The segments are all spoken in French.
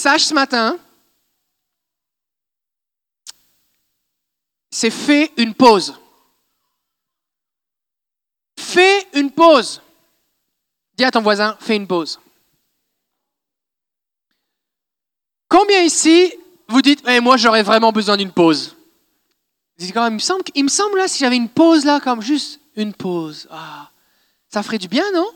message ce matin, c'est fais une pause. Fais une pause. Dis à ton voisin, fais une pause. Combien ici vous dites, eh, moi j'aurais vraiment besoin d'une pause? Quand même, il me semble, il me semble là, si j'avais une pause là, comme juste une pause, ah, ça ferait du bien, non?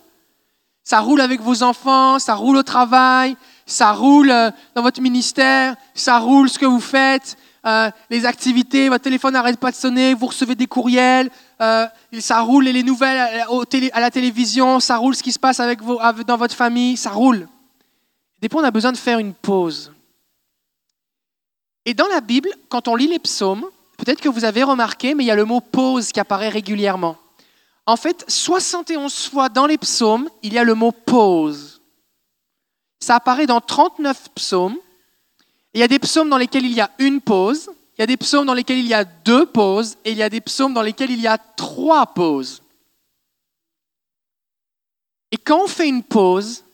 Ça roule avec vos enfants, ça roule au travail, ça roule euh, dans votre ministère, ça roule ce que vous faites, euh, les activités, votre téléphone n'arrête pas de sonner, vous recevez des courriels, euh, ça roule les nouvelles à la télévision, ça roule ce qui se passe dans votre famille, ça roule. Des fois, on a besoin de faire une pause. Et dans la Bible, quand on lit les psaumes, peut-être que vous avez remarqué, mais il y a le mot pause qui apparaît régulièrement. En fait, 71 fois dans les psaumes, il y a le mot pause. Ça apparaît dans 39 psaumes. il y a des psaumes dans lesquels il y a une pause, il y a des psaumes dans lesquels il y a deux pauses, et il y a des psaumes dans lesquels il y a trois pauses. Et quand on fait une pause,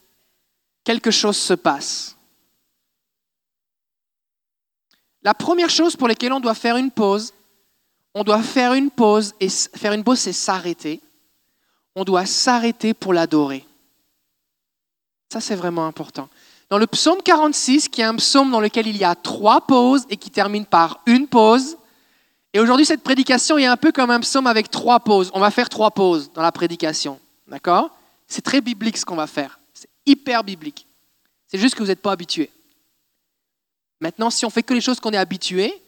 quelque chose se passe. La première chose pour laquelle on doit faire une pause, on doit faire une pause, et faire une pause, c'est s'arrêter. On doit s'arrêter pour l'adorer. Ça, c'est vraiment important. Dans le psaume 46, qui est un psaume dans lequel il y a trois pauses et qui termine par une pause, et aujourd'hui, cette prédication est un peu comme un psaume avec trois pauses. On va faire trois pauses dans la prédication. D'accord? C'est très biblique ce qu'on va faire. C'est hyper biblique. C'est juste que vous n'êtes pas habitué. Maintenant, si on fait que les choses qu'on est habitué,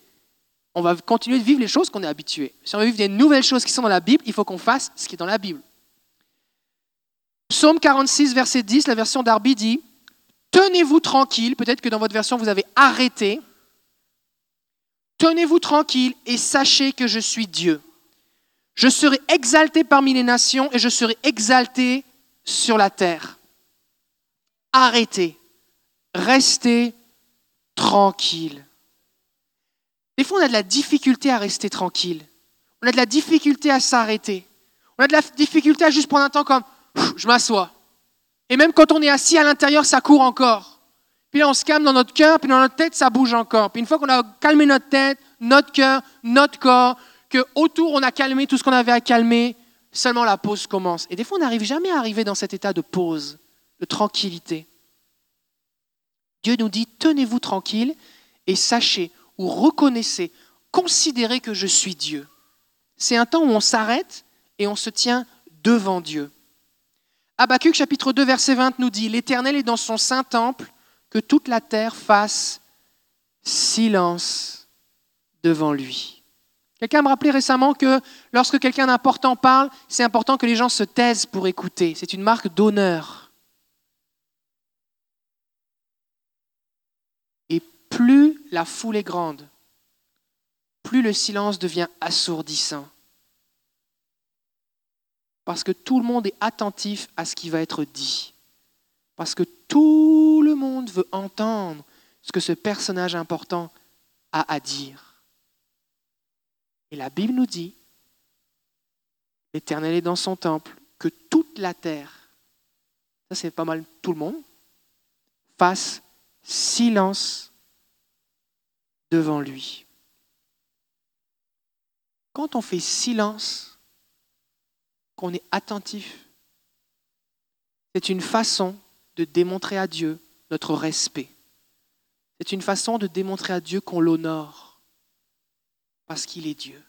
on va continuer de vivre les choses qu'on est habitué. Si on veut vivre des nouvelles choses qui sont dans la Bible, il faut qu'on fasse ce qui est dans la Bible. Psaume 46, verset 10, la version d'Arby dit Tenez-vous tranquille, peut-être que dans votre version vous avez arrêté. Tenez-vous tranquille et sachez que je suis Dieu. Je serai exalté parmi les nations et je serai exalté sur la terre. Arrêtez, restez tranquille. Des fois, on a de la difficulté à rester tranquille. On a de la difficulté à s'arrêter. On a de la difficulté à juste prendre un temps comme je m'assois. Et même quand on est assis à l'intérieur, ça court encore. Puis là, on se calme dans notre cœur, puis dans notre tête, ça bouge encore. Puis une fois qu'on a calmé notre tête, notre cœur, notre corps, que autour on a calmé tout ce qu'on avait à calmer, seulement la pause commence. Et des fois, on n'arrive jamais à arriver dans cet état de pause, de tranquillité. Dieu nous dit, tenez-vous tranquille et sachez ou reconnaissez, considérez que je suis Dieu. C'est un temps où on s'arrête et on se tient devant Dieu. Habakkuk chapitre 2 verset 20 nous dit, L'Éternel est dans son saint temple, que toute la terre fasse silence devant lui. Quelqu'un me rappelait récemment que lorsque quelqu'un d'important parle, c'est important que les gens se taisent pour écouter. C'est une marque d'honneur. Plus la foule est grande, plus le silence devient assourdissant. Parce que tout le monde est attentif à ce qui va être dit. Parce que tout le monde veut entendre ce que ce personnage important a à dire. Et la Bible nous dit, l'Éternel est dans son temple, que toute la terre, ça c'est pas mal tout le monde, fasse silence devant lui. Quand on fait silence, qu'on est attentif, c'est une façon de démontrer à Dieu notre respect. C'est une façon de démontrer à Dieu qu'on l'honore parce qu'il est Dieu.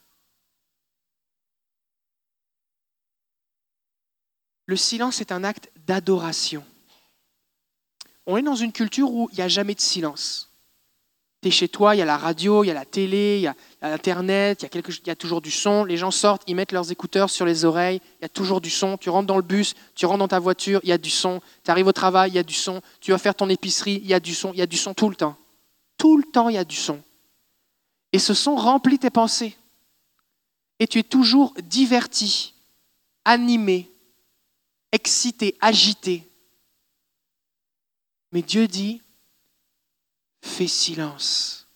Le silence est un acte d'adoration. On est dans une culture où il n'y a jamais de silence tu es chez toi, il y a la radio, il y a la télé, il y a, Internet, il y, a quelque, il y a toujours du son. Les gens sortent, ils mettent leurs écouteurs sur les oreilles, il y a toujours du son. Tu rentres dans le bus, tu rentres dans ta voiture, il y a du son. Tu arrives au travail, il y a du son. Tu vas faire ton épicerie, il y a du son. Il y a du son tout le temps. Tout le temps, il y a du son. Et ce son remplit tes pensées. Et tu es toujours diverti, animé, excité, agité. Mais Dieu dit, fais silence.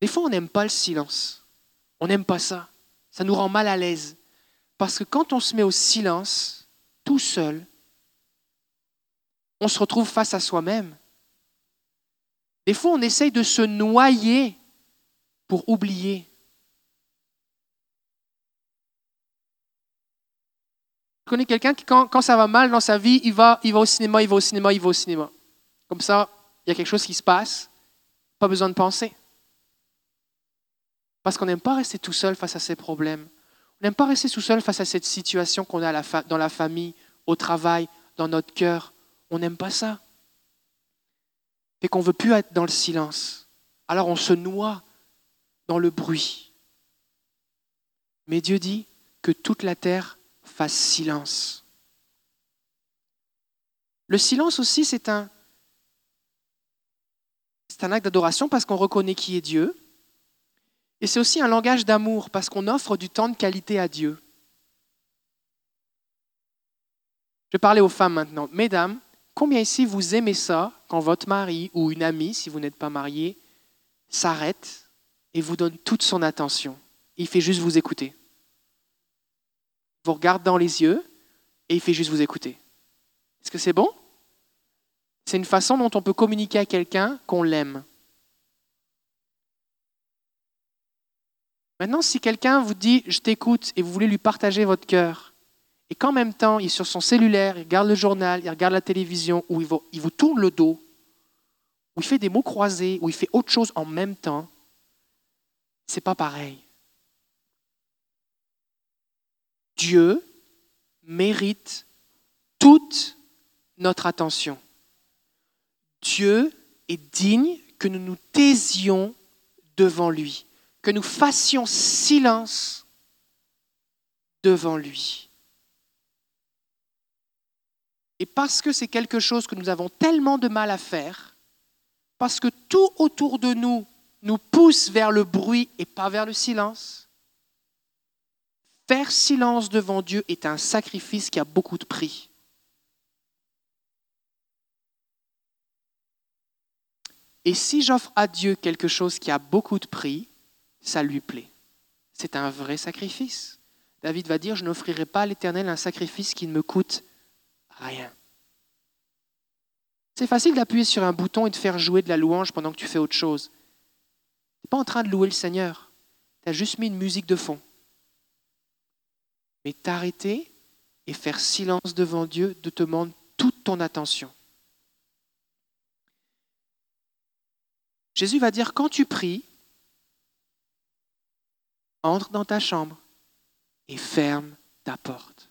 Des fois, on n'aime pas le silence. On n'aime pas ça. Ça nous rend mal à l'aise. Parce que quand on se met au silence, tout seul, on se retrouve face à soi-même. Des fois, on essaye de se noyer pour oublier. Connais quelqu'un qui, quand, ça va mal dans sa vie, il va, il va au cinéma, il va au cinéma, il va au cinéma. Comme ça, il y a quelque chose qui se passe, pas besoin de penser. Parce qu'on n'aime pas rester tout seul face à ses problèmes. On n'aime pas rester tout seul face à cette situation qu'on a dans la famille, au travail, dans notre cœur. On n'aime pas ça. Et qu'on ne veut plus être dans le silence. Alors on se noie dans le bruit. Mais Dieu dit que toute la terre silence. Le silence aussi, c'est un, c'est un acte d'adoration parce qu'on reconnaît qui est Dieu. Et c'est aussi un langage d'amour parce qu'on offre du temps de qualité à Dieu. Je vais parler aux femmes maintenant. Mesdames, combien ici vous aimez ça quand votre mari ou une amie, si vous n'êtes pas marié, s'arrête et vous donne toute son attention? Il fait juste vous écouter. Vous regarde dans les yeux et il fait juste vous écouter. Est-ce que c'est bon? C'est une façon dont on peut communiquer à quelqu'un qu'on l'aime. Maintenant, si quelqu'un vous dit je t'écoute et vous voulez lui partager votre cœur, et qu'en même temps, il est sur son cellulaire, il regarde le journal, il regarde la télévision, ou il vous, il vous tourne le dos, ou il fait des mots croisés, ou il fait autre chose en même temps, c'est pas pareil. Dieu mérite toute notre attention. Dieu est digne que nous nous taisions devant lui que nous fassions silence devant lui. Et parce que c'est quelque chose que nous avons tellement de mal à faire, parce que tout autour de nous nous pousse vers le bruit et pas vers le silence, faire silence devant Dieu est un sacrifice qui a beaucoup de prix. Et si j'offre à Dieu quelque chose qui a beaucoup de prix, ça lui plaît. C'est un vrai sacrifice. David va dire, je n'offrirai pas à l'Éternel un sacrifice qui ne me coûte rien. C'est facile d'appuyer sur un bouton et de faire jouer de la louange pendant que tu fais autre chose. Tu n'es pas en train de louer le Seigneur. Tu as juste mis une musique de fond. Mais t'arrêter et faire silence devant Dieu te demande toute ton attention. Jésus va dire, quand tu pries, entre dans ta chambre et ferme ta porte.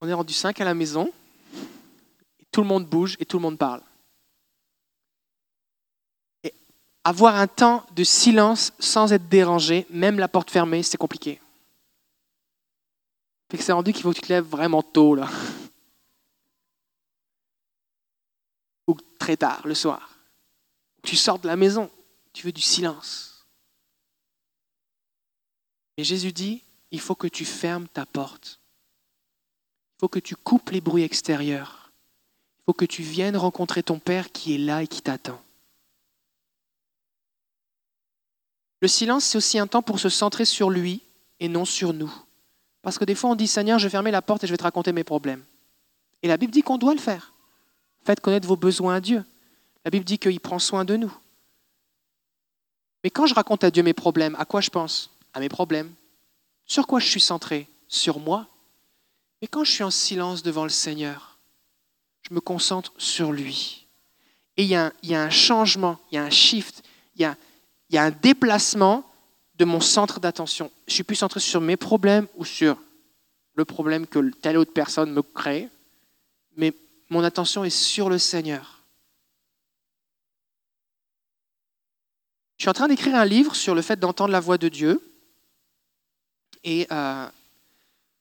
On est rendu cinq à la maison, tout le monde bouge et tout le monde parle. Et avoir un temps de silence sans être dérangé, même la porte fermée, c'est compliqué. c'est rendu qu'il faut que tu te lèves vraiment tôt, là. Ou très tard, le soir. Tu sors de la maison, tu veux du silence. Et Jésus dit, il faut que tu fermes ta porte. Il faut que tu coupes les bruits extérieurs. Il faut que tu viennes rencontrer ton Père qui est là et qui t'attend. Le silence, c'est aussi un temps pour se centrer sur lui et non sur nous. Parce que des fois, on dit, Seigneur, je vais fermer la porte et je vais te raconter mes problèmes. Et la Bible dit qu'on doit le faire. Faites connaître vos besoins à Dieu. La Bible dit qu'il prend soin de nous. Mais quand je raconte à Dieu mes problèmes, à quoi je pense? À mes problèmes. Sur quoi je suis centré? Sur moi. Mais quand je suis en silence devant le Seigneur, je me concentre sur lui. Et il y, a un, changement, il y a un shift, il y a, il y a un déplacement de mon centre d'attention. Je suis plus centré sur mes problèmes ou sur le problème que telle autre personne me crée, mais mon attention est sur le Seigneur. Je suis en train d'écrire un livre sur le fait d'entendre la voix de Dieu. Et euh,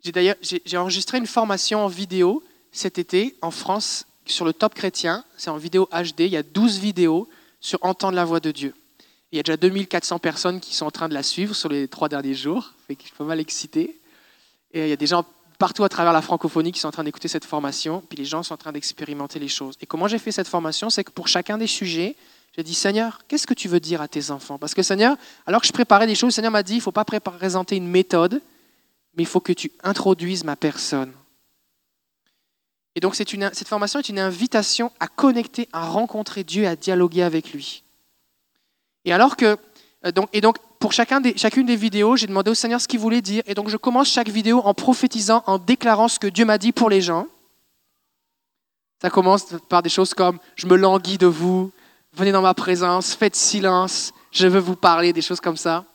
j'ai j'ai enregistré une formation en vidéo cet été en France sur le top chrétien. C'est en vidéo HD. Il y a 12 vidéos sur entendre la voix de Dieu. Il y a déjà 2400 personnes qui sont en train de la suivre sur les trois derniers jours. je suis pas mal excité. Et il y a des gens partout à travers la francophonie qui sont en train d'écouter cette formation. Puis les gens sont en train d'expérimenter les choses. Et comment j'ai fait cette formation C'est que pour chacun des sujets, j'ai dit, Seigneur, qu'est-ce que tu veux dire à tes enfants? Parce que Seigneur, alors que je préparais des choses, Seigneur m'a dit, il ne faut pas présenter une méthode, mais il faut que tu introduises ma personne. Et donc cette formation est une invitation à connecter, à rencontrer Dieu, à dialoguer avec lui. Et alors que, euh, donc, et donc pour chacune des vidéos, j'ai demandé au Seigneur ce qu'il voulait dire. Et donc je commence chaque vidéo en prophétisant, en déclarant ce que Dieu m'a dit pour les gens. Ça commence par des choses comme je me languis de vous, venez dans ma présence, faites silence, je veux vous parler, des choses comme ça.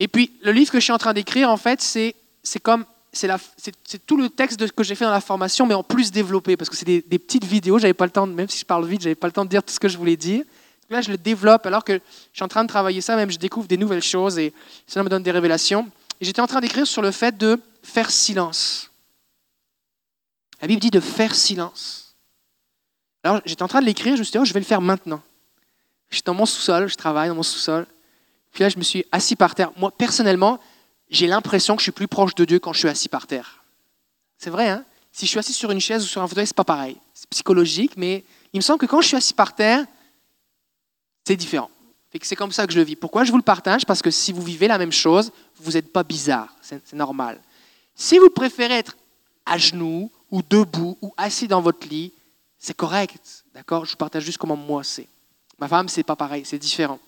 Et puis le livre que je suis en train d'écrire, en fait, c'est comme c'est tout le texte que j'ai fait dans la formation, mais en plus développé, parce que c'est des, petites vidéos. J'avais pas le temps, même si je parle vite, j'avais pas le temps de dire tout ce que je voulais dire. Là, je le développe alors que je suis en train de travailler ça, même je découvre des nouvelles choses et ça me donne des révélations. J'étais en train d'écrire sur le fait de faire silence. La Bible dit de faire silence. Alors j'étais en train de l'écrire, je me suis dit, oh, je vais le faire maintenant. J'étais dans mon sous-sol, je travaille dans mon sous-sol. Puis là, je me suis assis par terre. Moi, personnellement, j'ai l'impression que je suis plus proche de Dieu quand je suis assis par terre. C'est vrai, hein? Si je suis assis sur une chaise ou sur un fauteuil, c'est pas pareil. C'est psychologique, mais il me semble que quand je suis assis par terre, c'est différent. C'est comme ça que je le vis. Pourquoi je vous le partage? Parce que si vous vivez la même chose, vous n'êtes pas bizarre. C'est normal. Si vous préférez être à genoux ou debout ou assis dans votre lit, c'est correct. D'accord? Je vous partage juste comment moi c'est. Ma femme, c'est pas pareil, c'est différent.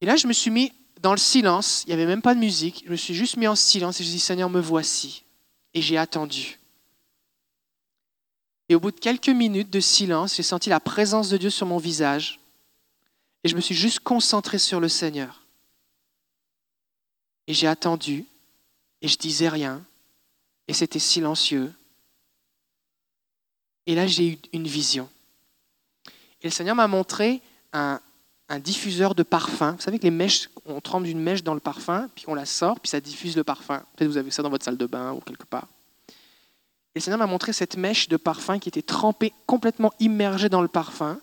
Et là, je me suis mis dans le silence, il n'y avait même pas de musique, je me suis juste mis en silence et je dis Seigneur, me voici. Et j'ai attendu. Et au bout de quelques minutes de silence, j'ai senti la présence de Dieu sur mon visage et je me suis juste concentré sur le Seigneur. Et j'ai attendu et je disais rien et c'était silencieux. Et là, j'ai eu une vision. Et le Seigneur m'a montré un, un diffuseur de parfum. Vous savez que les mèches, on trempe une mèche dans le parfum, puis on la sort, puis ça diffuse le parfum. Peut-être vous avez ça dans votre salle de bain ou quelque part. Et le Seigneur m'a montré cette mèche de parfum qui était trempée, complètement immergée dans le parfum,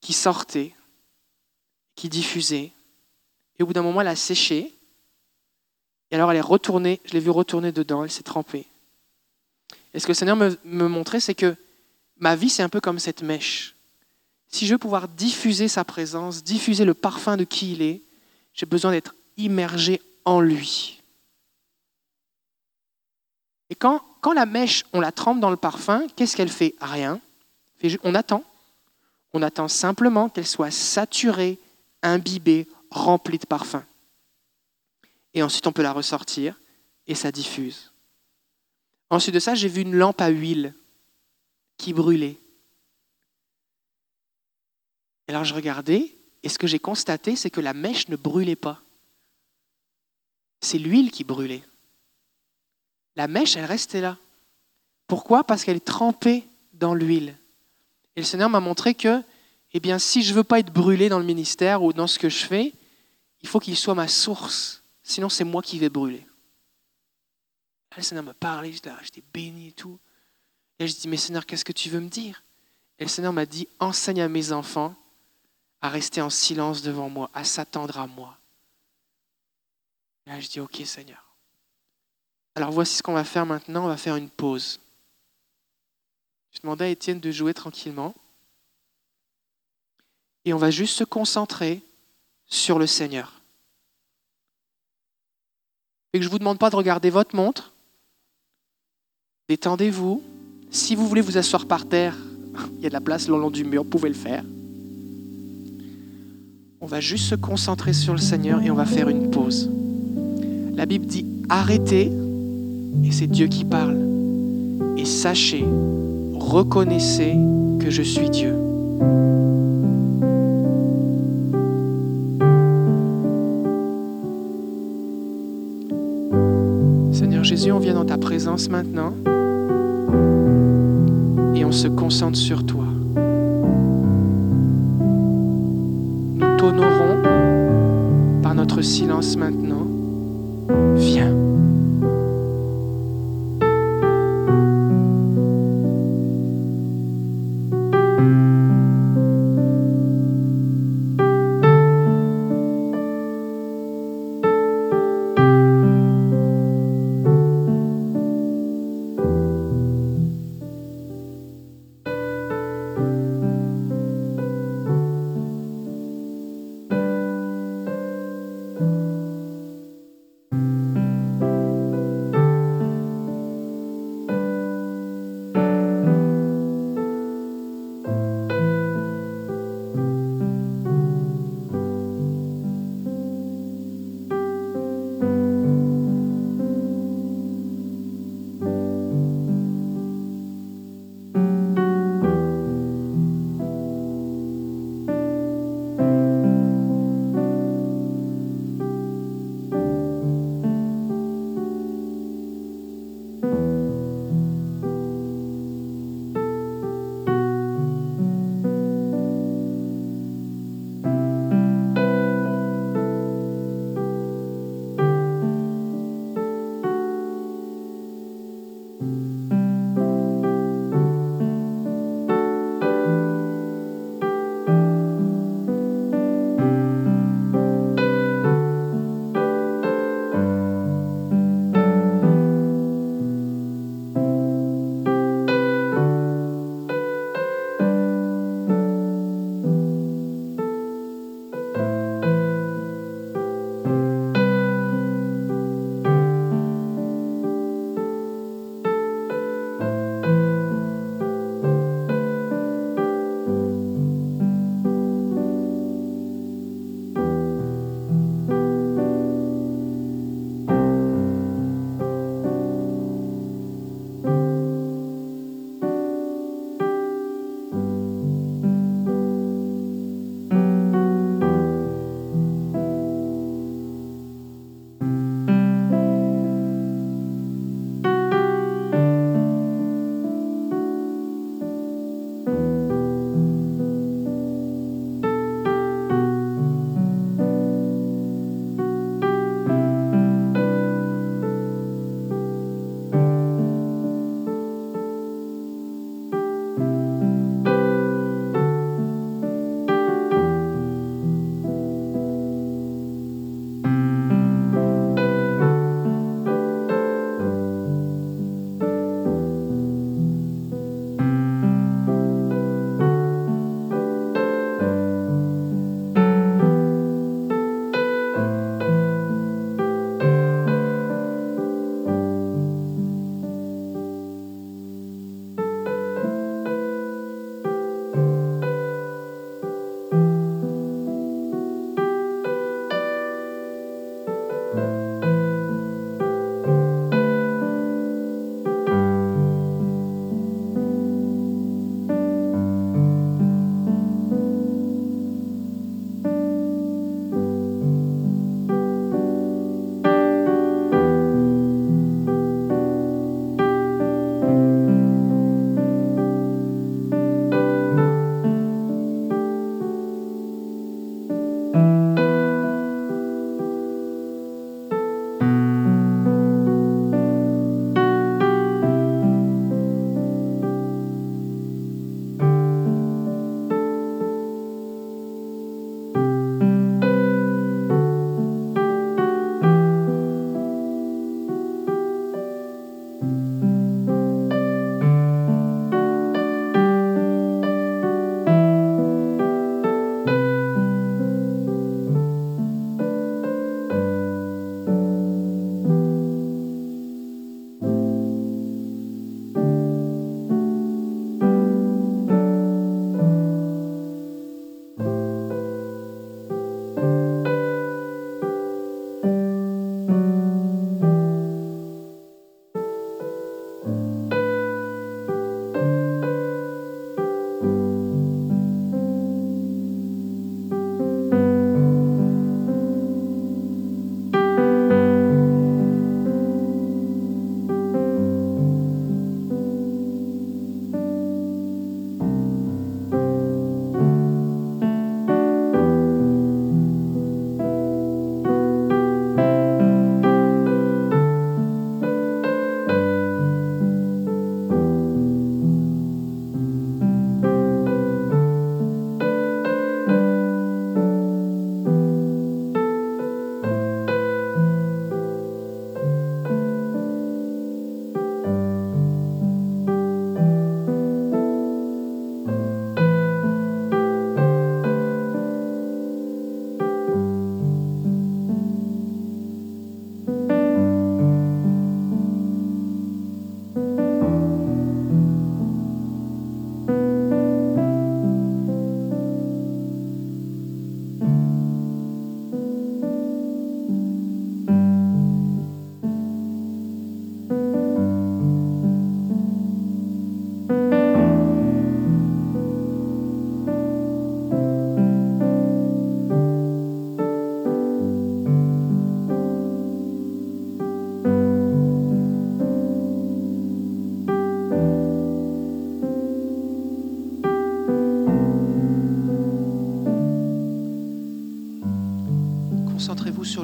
qui sortait, qui diffusait. Et au bout d'un moment, elle a séché. Et alors elle est retournée, je l'ai vue retourner dedans, elle s'est trempée. Et ce que le Seigneur me, me montrait, c'est que ma vie, c'est un peu comme cette mèche si je veux pouvoir diffuser sa présence, diffuser le parfum de qui il est, j'ai besoin d'être immergé en lui. Et quand, quand la mèche, on la trempe dans le parfum, qu'est-ce qu'elle fait? Rien. On attend. On attend simplement qu'elle soit saturée, imbibée, remplie de parfum. Et ensuite, on peut la ressortir et ça diffuse. Ensuite de ça, j'ai vu une lampe à huile qui brûlait alors je regardais, et ce que j'ai constaté, c'est que la mèche ne brûlait pas. C'est l'huile qui brûlait. La mèche, elle restait là. Pourquoi? Parce qu'elle est trempée dans l'huile. Et le Seigneur m'a montré que, eh bien, si je ne veux pas être brûlé dans le ministère ou dans ce que je fais, il faut qu'il soit ma source. Sinon, c'est moi qui vais brûler. le Seigneur me parlait, j'étais béni et tout. Et je dis, mais Seigneur, qu'est-ce que tu veux me dire? Et le Seigneur m'a dit, enseigne à mes enfants à rester en silence devant moi, à s'attendre à moi. Et là, je dis, OK Seigneur. Alors voici ce qu'on va faire maintenant, on va faire une pause. Je demandais à Étienne de jouer tranquillement. Et on va juste se concentrer sur le Seigneur. Et que je ne vous demande pas de regarder votre montre. Détendez-vous. Si vous voulez vous asseoir par terre, il y a de la place le long du mur, vous pouvez le faire. On va juste se concentrer sur le Seigneur et on va faire une pause. La Bible dit arrêtez, et c'est Dieu qui parle. Et sachez, reconnaissez que je suis Dieu. Seigneur Jésus, on vient dans ta présence maintenant et on se concentre sur toi. t'honorons par notre silence maintenant. Viens.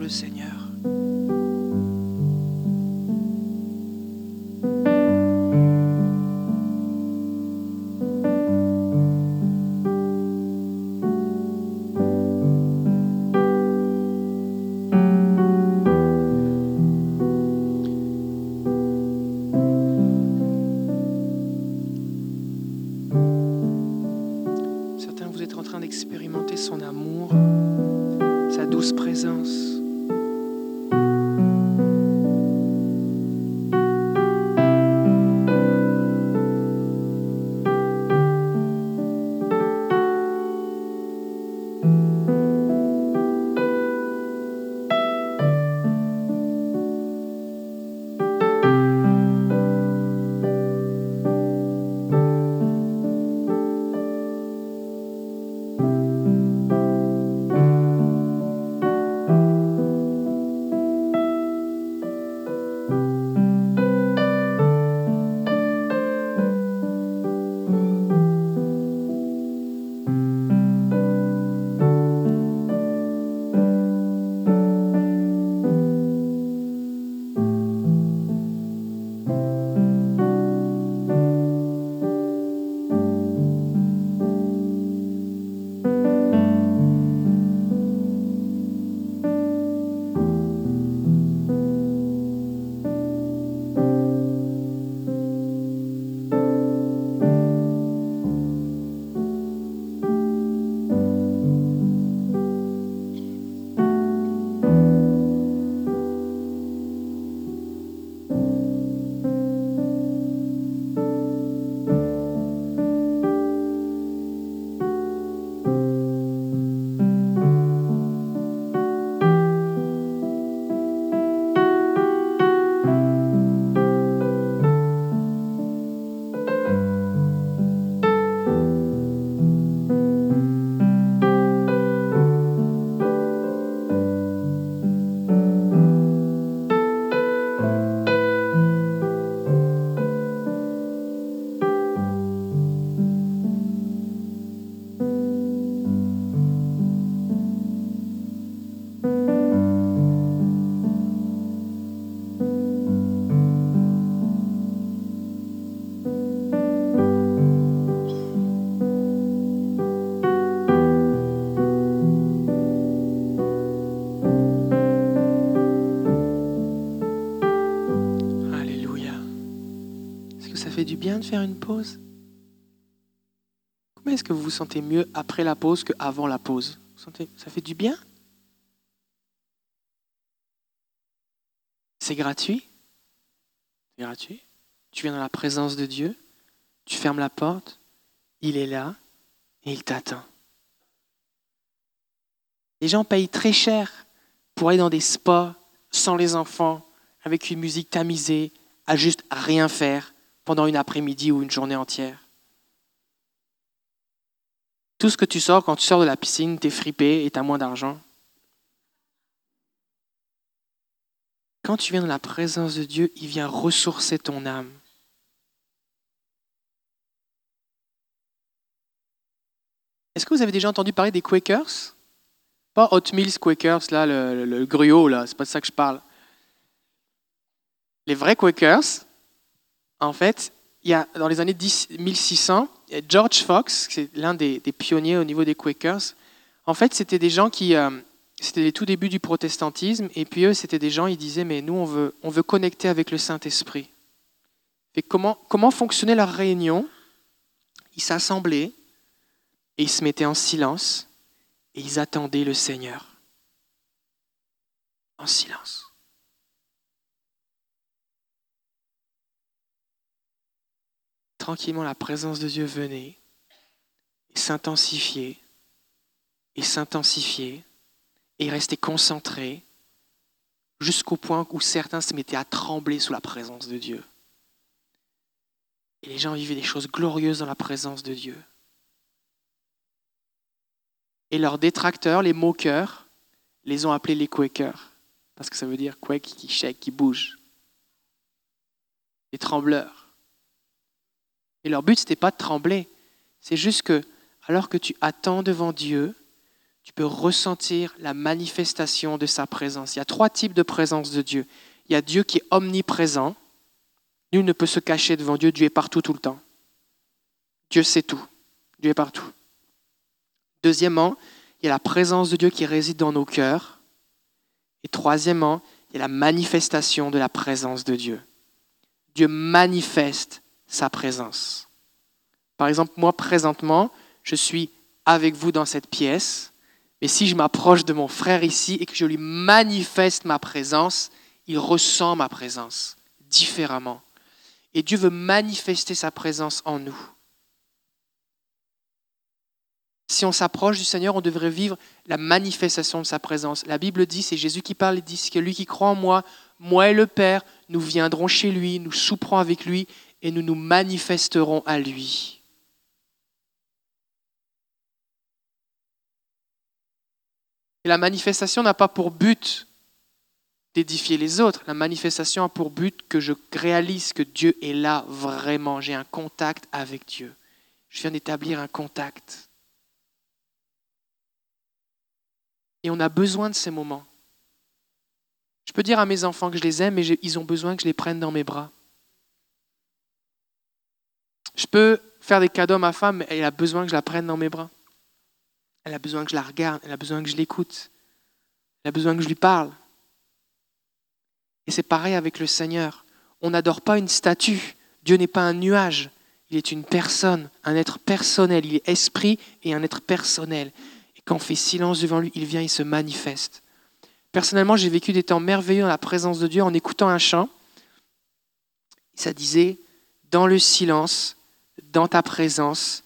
Seigneur. Faire une pause? Comment est-ce que vous vous sentez mieux après la pause qu'avant la pause? Vous sentez, Ça fait du bien? C'est gratuit? C'est gratuit? Tu viens dans la présence de Dieu, tu fermes la porte, il est là et il t'attend. Les gens payent très cher pour aller dans des spas sans les enfants, avec une musique tamisée, à juste rien faire pendant une après-midi ou une journée entière. Tout ce que tu sors quand tu sors de la piscine, t'es fripé et t'as moins d'argent. Quand tu viens dans la présence de Dieu, il vient ressourcer ton âme. Est-ce que vous avez déjà entendu parler des Quakers? Pas Hot Mills Quakers, là, le, le, le gruau, là, c'est pas de ça que je parle. Les vrais Quakers, en fait, il y a, dans les années 10 1600, il y a George Fox, c'est l'un des, des pionniers au niveau des Quakers. En fait, c'était des gens qui, euh, c'était les tout débuts du protestantisme, et puis eux, c'était des gens, ils disaient, mais nous, on veut, on veut connecter avec le Saint-Esprit. Et comment, comment fonctionnait leur réunion? Ils s'assemblaient, et ils se mettaient en silence, et ils attendaient le Seigneur. En silence. Tranquillement, la présence de Dieu venait, s'intensifiait, et s'intensifiait, et restait concentré, jusqu'au point où certains se mettaient à trembler sous la présence de Dieu. Et les gens vivaient des choses glorieuses dans la présence de Dieu. Et leurs détracteurs, les moqueurs, les ont appelés les Quakers, parce que ça veut dire quake qui shake, qui bouge. Les trembleurs. Et leur but, ce n'était pas de trembler. C'est juste que, alors que tu attends devant Dieu, tu peux ressentir la manifestation de sa présence. Il y a trois types de présence de Dieu. Il y a Dieu qui est omniprésent. Nul ne peut se cacher devant Dieu. Dieu est partout tout le temps. Dieu sait tout. Dieu est partout. Deuxièmement, il y a la présence de Dieu qui réside dans nos cœurs. Et troisièmement, il y a la manifestation de la présence de Dieu. Dieu manifeste sa présence. Par exemple, moi, présentement, je suis avec vous dans cette pièce Mais si je m'approche de mon frère ici et que je lui manifeste ma présence, il ressent ma présence différemment. Et Dieu veut manifester sa présence en nous. Si on s'approche du Seigneur, on devrait vivre la manifestation de sa présence. La Bible dit, c'est Jésus qui parle, il dit que lui qui croit en moi, moi et le Père, nous viendrons chez lui, nous souperons avec lui et nous nous manifesterons à lui. La manifestation n'a pas pour but d'édifier les autres. La manifestation a pour but que je réalise que Dieu est là vraiment. J'ai un contact avec Dieu. Je viens d'établir un contact. Et on a besoin de ces moments. Je peux dire à mes enfants que je les aime, mais ils ont besoin que je les prenne dans mes bras. Je peux faire des cadeaux à ma femme, mais elle a besoin que je la prenne dans mes bras. Elle a besoin que je la regarde, elle a besoin que je l'écoute, elle a besoin que je lui parle. Et c'est pareil avec le Seigneur. On n'adore pas une statue. Dieu n'est pas un nuage. Il est une personne, un être personnel. Il est esprit et un être personnel. Et quand on fait silence devant lui, il vient, il se manifeste. Personnellement, j'ai vécu des temps merveilleux dans la présence de Dieu en écoutant un chant. Ça disait, dans le silence, dans ta présence,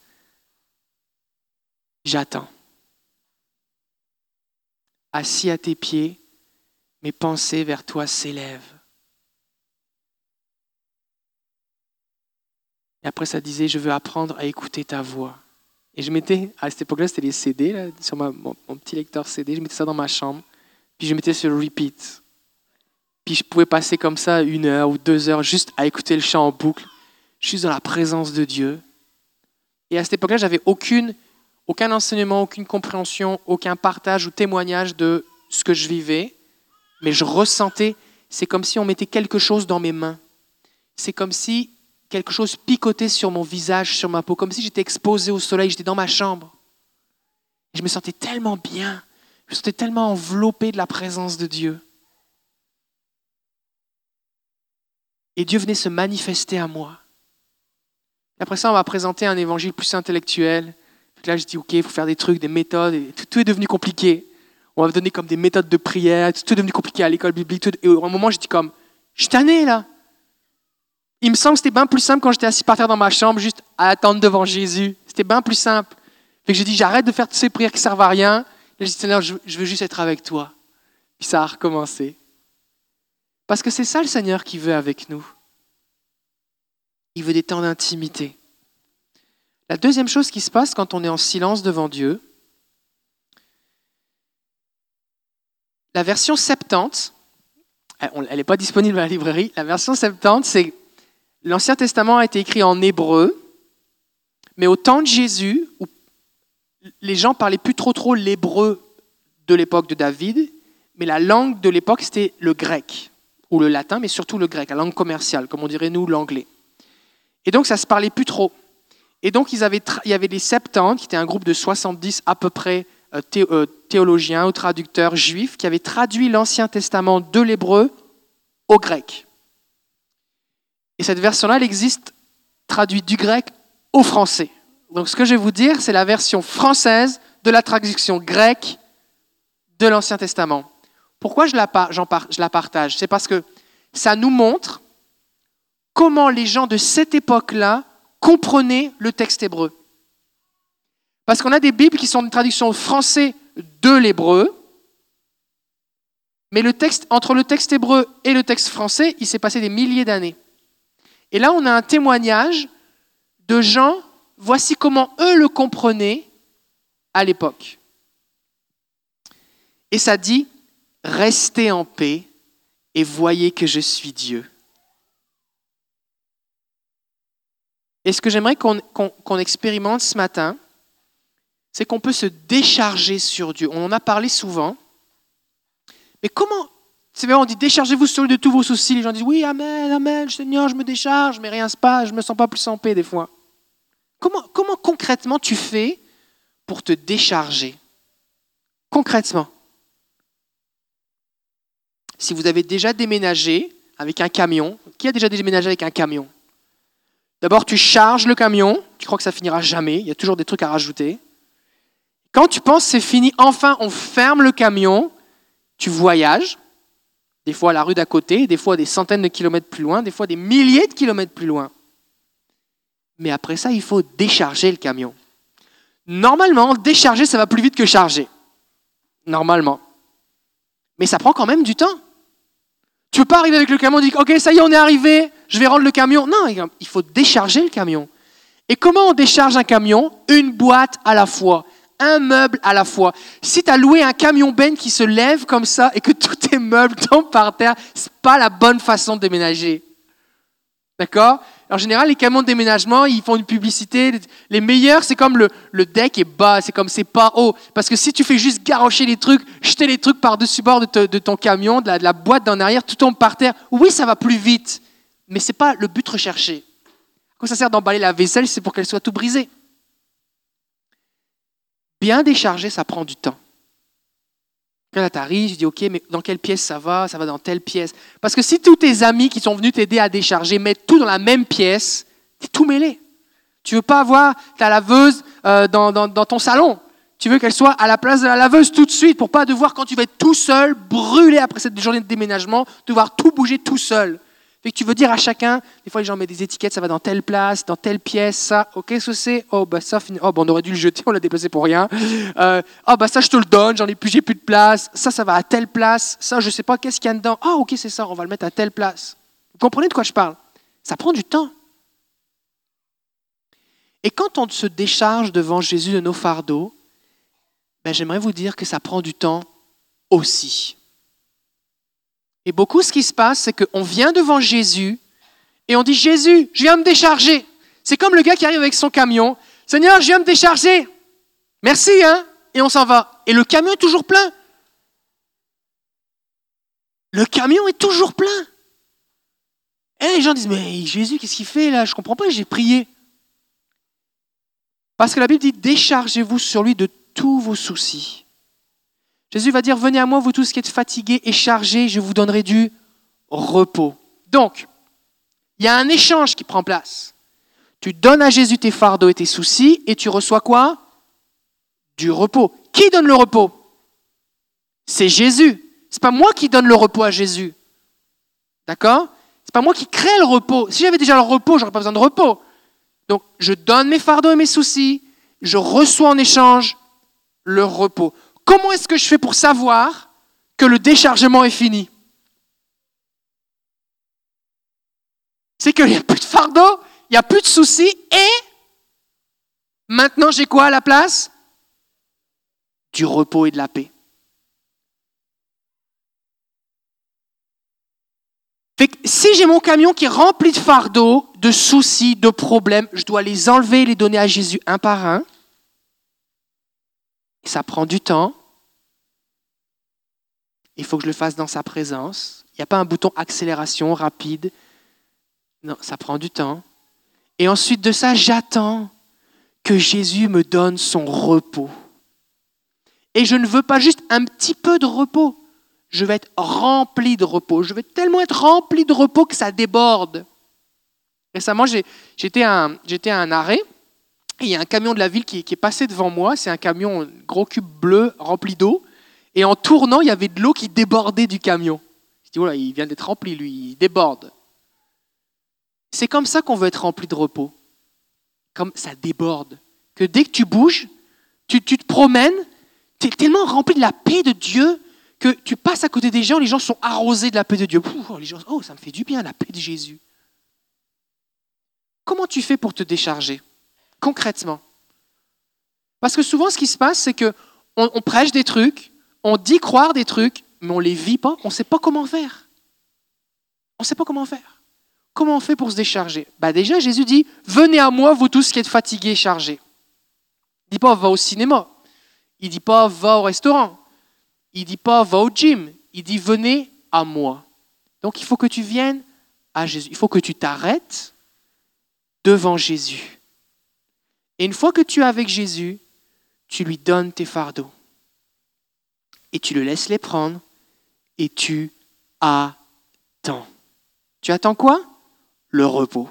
j'attends assis à tes pieds, mes pensées vers toi s'élèvent. Et après, ça disait, je veux apprendre à écouter ta voix. Et je mettais, à cette époque-là, c'était les CD, sur mon, petit lecteur CD, je mettais ça dans ma chambre, puis je mettais sur repeat. Puis je pouvais passer comme ça une heure ou deux heures juste à écouter le chant en boucle, juste dans la présence de Dieu. Et à cette époque-là, j'avais aucune aucun enseignement, aucune compréhension, aucun partage ou témoignage de ce que je vivais, mais je ressentais, c'est comme si on mettait quelque chose dans mes mains. C'est comme si quelque chose picotait sur mon visage, sur ma peau, comme si j'étais exposé au soleil, j'étais dans ma chambre. je me sentais tellement bien, je me sentais tellement enveloppé de la présence de Dieu. Et Dieu venait se manifester à moi. Après ça, on m'a présenté un évangile plus intellectuel, là, je dis, OK, il faut faire des trucs, des méthodes, et tout, est devenu compliqué. On m'a donné comme des méthodes de prière, tout est devenu compliqué à l'école biblique. et un moment, je dis comme, je suis tanné là. Il me semble que c'était bien plus simple quand j'étais assis par terre dans ma chambre, juste à attendre devant Jésus. C'était bien plus simple. Fait que j'ai dit, j'arrête de faire toutes ces prières qui servent à rien. J'ai dit, Seigneur, je veux juste être avec toi. Puis ça a recommencé. Parce que c'est ça le Seigneur qui veut avec nous. Il veut des temps d'intimité. La deuxième chose qui se passe quand on est en silence devant Dieu, la version 70, elle n'est pas disponible à la librairie, la version 70, c'est l'Ancien Testament a été écrit en hébreu, mais au temps de Jésus, les gens parlaient plus trop trop l'hébreu de l'époque de David, mais la langue de l'époque c'était le grec ou le latin, mais surtout le grec, la langue commerciale, comme on dirait nous l'anglais. Et donc ça se parlait plus trop. Et donc, il y avait les Septante, qui étaient un groupe de 70 à peu près euh, euh, théologiens ou traducteurs juifs, qui avaient traduit l'Ancien Testament de l'hébreu au grec. Et cette version-là, elle existe traduite du grec au français. Donc, ce que je vais vous dire, c'est la version française de la traduction grecque de l'Ancien Testament. Pourquoi je la partage? C'est parce que ça nous montre comment les gens de cette époque-là comprenez le texte hébreu. Parce qu'on a des Bibles qui sont une traduction français de l'hébreu, mais entre le texte hébreu et le texte français, il s'est passé des milliers d'années. Et là, on a un témoignage de gens, voici comment eux le comprenaient à l'époque. Et ça dit, restez en paix et voyez que je suis Dieu. Et ce que j'aimerais qu'on expérimente ce matin, c'est qu'on peut se décharger sur Dieu. On en a parlé souvent. Mais comment C'est vrai, on dit déchargez-vous sur lui de tous vos soucis. Les gens disent oui, Amen, Amen, Seigneur, je me décharge, mais rien se passe, je ne me sens pas plus en paix des fois. Comment, comment concrètement tu fais pour te décharger? Concrètement. Si vous avez déjà déménagé avec un camion, qui a déjà déménagé avec un camion? D'abord, tu charges le camion, tu crois que ça finira jamais, il y a toujours des trucs à rajouter. Quand tu penses c'est fini, enfin on ferme le camion, tu voyages, des fois à la rue d'à côté, des fois des centaines de kilomètres plus loin, des fois des milliers de kilomètres plus loin. Mais après ça, il faut décharger le camion. Normalement, décharger, ça va plus vite que charger. Normalement. Mais ça prend quand même du temps. Tu ne peux pas arriver avec le camion et dire Ok, ça y est, on est arrivé, je vais rendre le camion. Non, il faut décharger le camion. Et comment on décharge un camion? Une boîte à la fois, un meuble à la fois. Si tu as loué un camion ben qui se lève comme ça et que tous tes meubles tombent par terre, ce n'est pas la bonne façon de déménager. D'accord? En général, les camions de déménagement, ils font une publicité. Les meilleurs, c'est comme le, deck est bas, c'est comme c'est pas haut. Parce que si tu fais juste garrocher les trucs, jeter les trucs par-dessus bord de, ton camion, de la, boîte d'en arrière, tout tombe par terre. Oui, ça va plus vite, mais ce n'est pas le but recherché. Quand ça sert d'emballer la vaisselle, c'est pour qu'elle soit tout brisée? Bien décharger, ça prend du temps. Quand tu arrives, je dis OK, mais dans quelle pièce ça va? Ça va dans telle pièce. Parce que si tous tes amis qui sont venus t'aider à décharger mettent tout dans la même pièce, tu es tout mêlé. Tu veux pas avoir ta laveuse euh, dans, dans, ton salon. Tu veux qu'elle soit à la place de la laveuse tout de suite pour pas devoir, quand tu vas être tout seul, brûler après cette journée de déménagement, devoir tout bouger tout seul. Fait tu veux dire à chacun, des fois les gens mettent des étiquettes, ça va dans telle place, dans telle pièce, ça, ok, qu'est-ce que c'est? Oh, bah ça, oh, bah, on aurait dû le jeter, on l'a déplacé pour rien. Euh, oh, bah ça, je te le donne, j'en ai plus, j'ai plus de place. Ça, ça va à telle place. Ça, je sais pas, qu'est-ce qu'il y a dedans? Ah, ok, c'est ça, on va le mettre à telle place. Vous comprenez de quoi je parle? Ça prend du temps. Et quand on se décharge devant Jésus de nos fardeaux, ben, j'aimerais vous dire que ça prend du temps aussi. Et beaucoup, ce qui se passe, c'est qu'on vient devant Jésus et on dit Jésus, je viens me décharger. C'est comme le gars qui arrive avec son camion. Seigneur, je viens me décharger. Merci, hein Et on s'en va. Et le camion est toujours plein. Le camion est toujours plein. Et les gens disent Mais Jésus, qu'est-ce qu'il fait là? Je ne comprends pas, j'ai prié. Parce que la Bible dit Déchargez-vous sur lui de tous vos soucis. Jésus va dire, venez à moi, vous tous qui êtes fatigués et chargés, je vous donnerai du repos. Donc, il y a un échange qui prend place. Tu donnes à Jésus tes fardeaux et tes soucis et tu reçois quoi? Du repos. Qui donne le repos? C'est Jésus. C'est pas moi qui donne le repos à Jésus. D'accord? C'est pas moi qui crée le repos. Si j'avais déjà le repos, j'aurais pas besoin de repos. Donc, je donne mes fardeaux et mes soucis, je reçois en échange le repos. Comment est-ce que je fais pour savoir que le déchargement est fini? C'est qu'il n'y a plus de fardeau, il n'y a plus de soucis et maintenant j'ai quoi à la place? Du repos et de la paix. si j'ai mon camion qui est rempli de fardeaux, de soucis, de problèmes, je dois les enlever et les donner à Jésus un par un. Ça prend du temps il faut que je le fasse dans sa présence. Il n'y a pas un bouton accélération rapide. Non, ça prend du temps. Et ensuite de ça, j'attends que Jésus me donne son repos. Et je ne veux pas juste un petit peu de repos. Je vais être rempli de repos. Je vais tellement être rempli de repos que ça déborde. Récemment, j'étais à, un arrêt et il y a un camion de la ville qui, qui est passé devant moi. C'est un camion gros cube bleu rempli d'eau. Et en tournant, il y avait de l'eau qui débordait du camion. Je dis, voilà, il vient d'être rempli, lui, il déborde. C'est comme ça qu'on veut être rempli de repos. Comme ça déborde. Que dès que tu bouges, tu, te promènes, tu es tellement rempli de la paix de Dieu que tu passes à côté des gens, les gens sont arrosés de la paix de Dieu. les gens, oh, ça me fait du bien, la paix de Jésus. Comment tu fais pour te décharger concrètement? Parce que souvent, ce qui se passe, c'est que on prêche des trucs, on dit croire des trucs, mais on ne les vit pas, on ne sait pas comment faire. On ne sait pas comment faire. Comment on fait pour se décharger? Bah Déjà, Jésus dit, venez à moi, vous tous qui êtes fatigués et chargés. Il ne dit pas, va au cinéma. Il ne dit pas, va au restaurant. Il ne dit pas, va au gym. Il dit, venez à moi. Donc il faut que tu viennes à Jésus. Il faut que tu t'arrêtes devant Jésus. Et une fois que tu es avec Jésus, tu lui donnes tes fardeaux et tu le laisses les prendre et tu attends. Tu attends quoi? Le repos.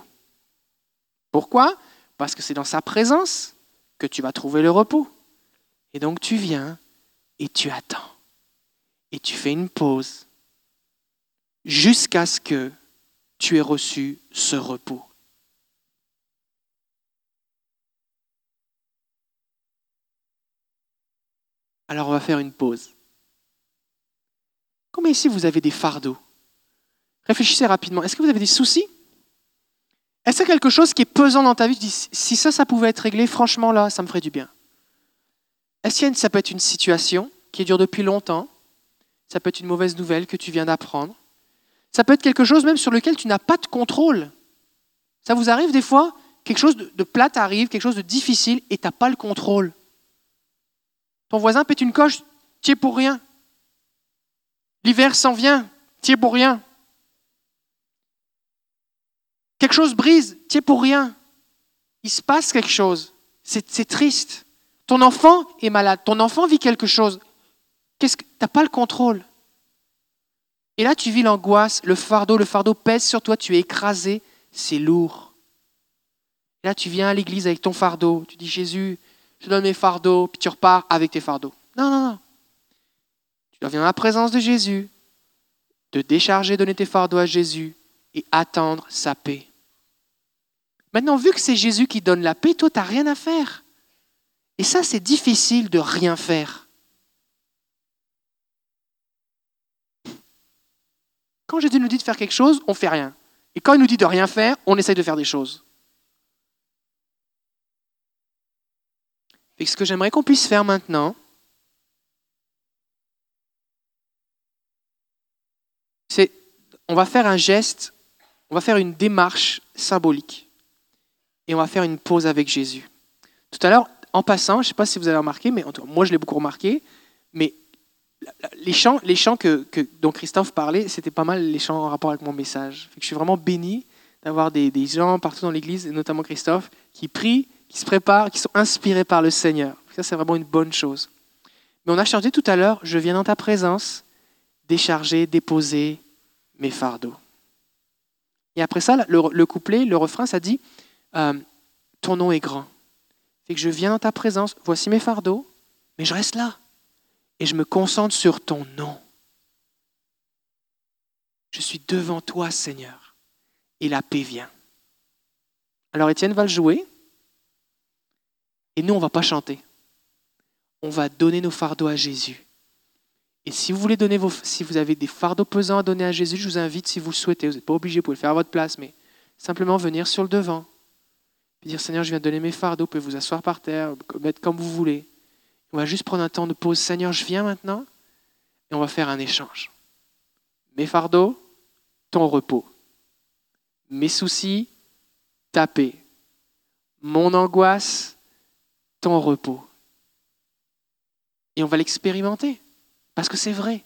Pourquoi? Parce que c'est dans sa présence que tu vas trouver le repos. Et donc tu viens et tu attends. Et tu fais une pause jusqu'à ce que tu aies reçu ce repos. Alors on va faire une pause. Combien ici vous avez des fardeaux? Réfléchissez rapidement. Est-ce que vous avez des soucis? Est-ce qu'il y a quelque chose qui est pesant dans ta vie? Si ça, ça pouvait être réglé, franchement là, ça me ferait du bien. Est-ce que ça peut être une situation qui dure depuis longtemps? Ça peut être une mauvaise nouvelle que tu viens d'apprendre? Ça peut être quelque chose même sur lequel tu n'as pas de contrôle. Ça vous arrive des fois Quelque chose de plate arrive, quelque chose de difficile, et tu n'as pas le contrôle. Ton voisin pète une coche, tu es pour rien. L'hiver s'en vient, tu es pour rien. Quelque chose brise, tu es pour rien. Il se passe quelque chose. C'est triste. Ton enfant est malade, ton enfant vit quelque chose. Qu'est-ce que tu n'as pas le contrôle Et là, tu vis l'angoisse, le fardeau, le fardeau pèse sur toi, tu es écrasé, c'est lourd. Là, tu viens à l'église avec ton fardeau, tu dis Jésus, je donne mes fardeaux, puis tu repars avec tes fardeaux. Non, non, non. Tu venir dans la présence de Jésus, te décharger, donner tes fardeaux à Jésus et attendre sa paix. Maintenant, vu que c'est Jésus qui donne la paix, toi, tu n'as rien à faire. Et ça, c'est difficile de rien faire. Quand Jésus nous dit de faire quelque chose, on ne fait rien. Et quand il nous dit de rien faire, on essaye de faire des choses. Et ce que j'aimerais qu'on puisse faire maintenant, on va faire un geste, on va faire une démarche symbolique. Et on va faire une pause avec Jésus. Tout à l'heure, en passant, je ne sais pas si vous avez remarqué, mais moi je l'ai beaucoup remarqué, mais les chants, les chants que, dont Christophe parlait, c'était pas mal les chants en rapport avec mon message. je suis vraiment béni d'avoir des, des gens partout dans l'Église, et notamment Christophe, qui prient qui se préparent, qui sont inspirés par le Seigneur. Ça, c'est vraiment une bonne chose. Mais on a chanté tout à l'heure, je viens dans ta présence, décharger, déposer mes fardeaux. Et après ça, le, couplet, le refrain, ça dit, euh, ton nom est grand. C'est que je viens dans ta présence, voici mes fardeaux, mais je reste là. Et je me concentre sur ton nom. Je suis devant toi, Seigneur. Et la paix vient. Alors Étienne va le jouer. Et nous, on ne va pas chanter. On va donner nos fardeaux à Jésus. Et si vous voulez donner vos, si vous avez des fardeaux pesants à donner à Jésus, je vous invite, si vous le souhaitez, vous n'êtes pas obligé, vous pouvez le faire à votre place, mais simplement venir sur le devant. et dire, Seigneur, je viens de donner mes fardeaux, vous pouvez vous asseoir par terre, mettre comme vous voulez. On va juste prendre un temps de pause. Seigneur, je viens maintenant, et on va faire un échange. Mes fardeaux, ton repos. Mes soucis, ta paix. Mon angoisse, ton repos. Et on va l'expérimenter, parce que c'est vrai.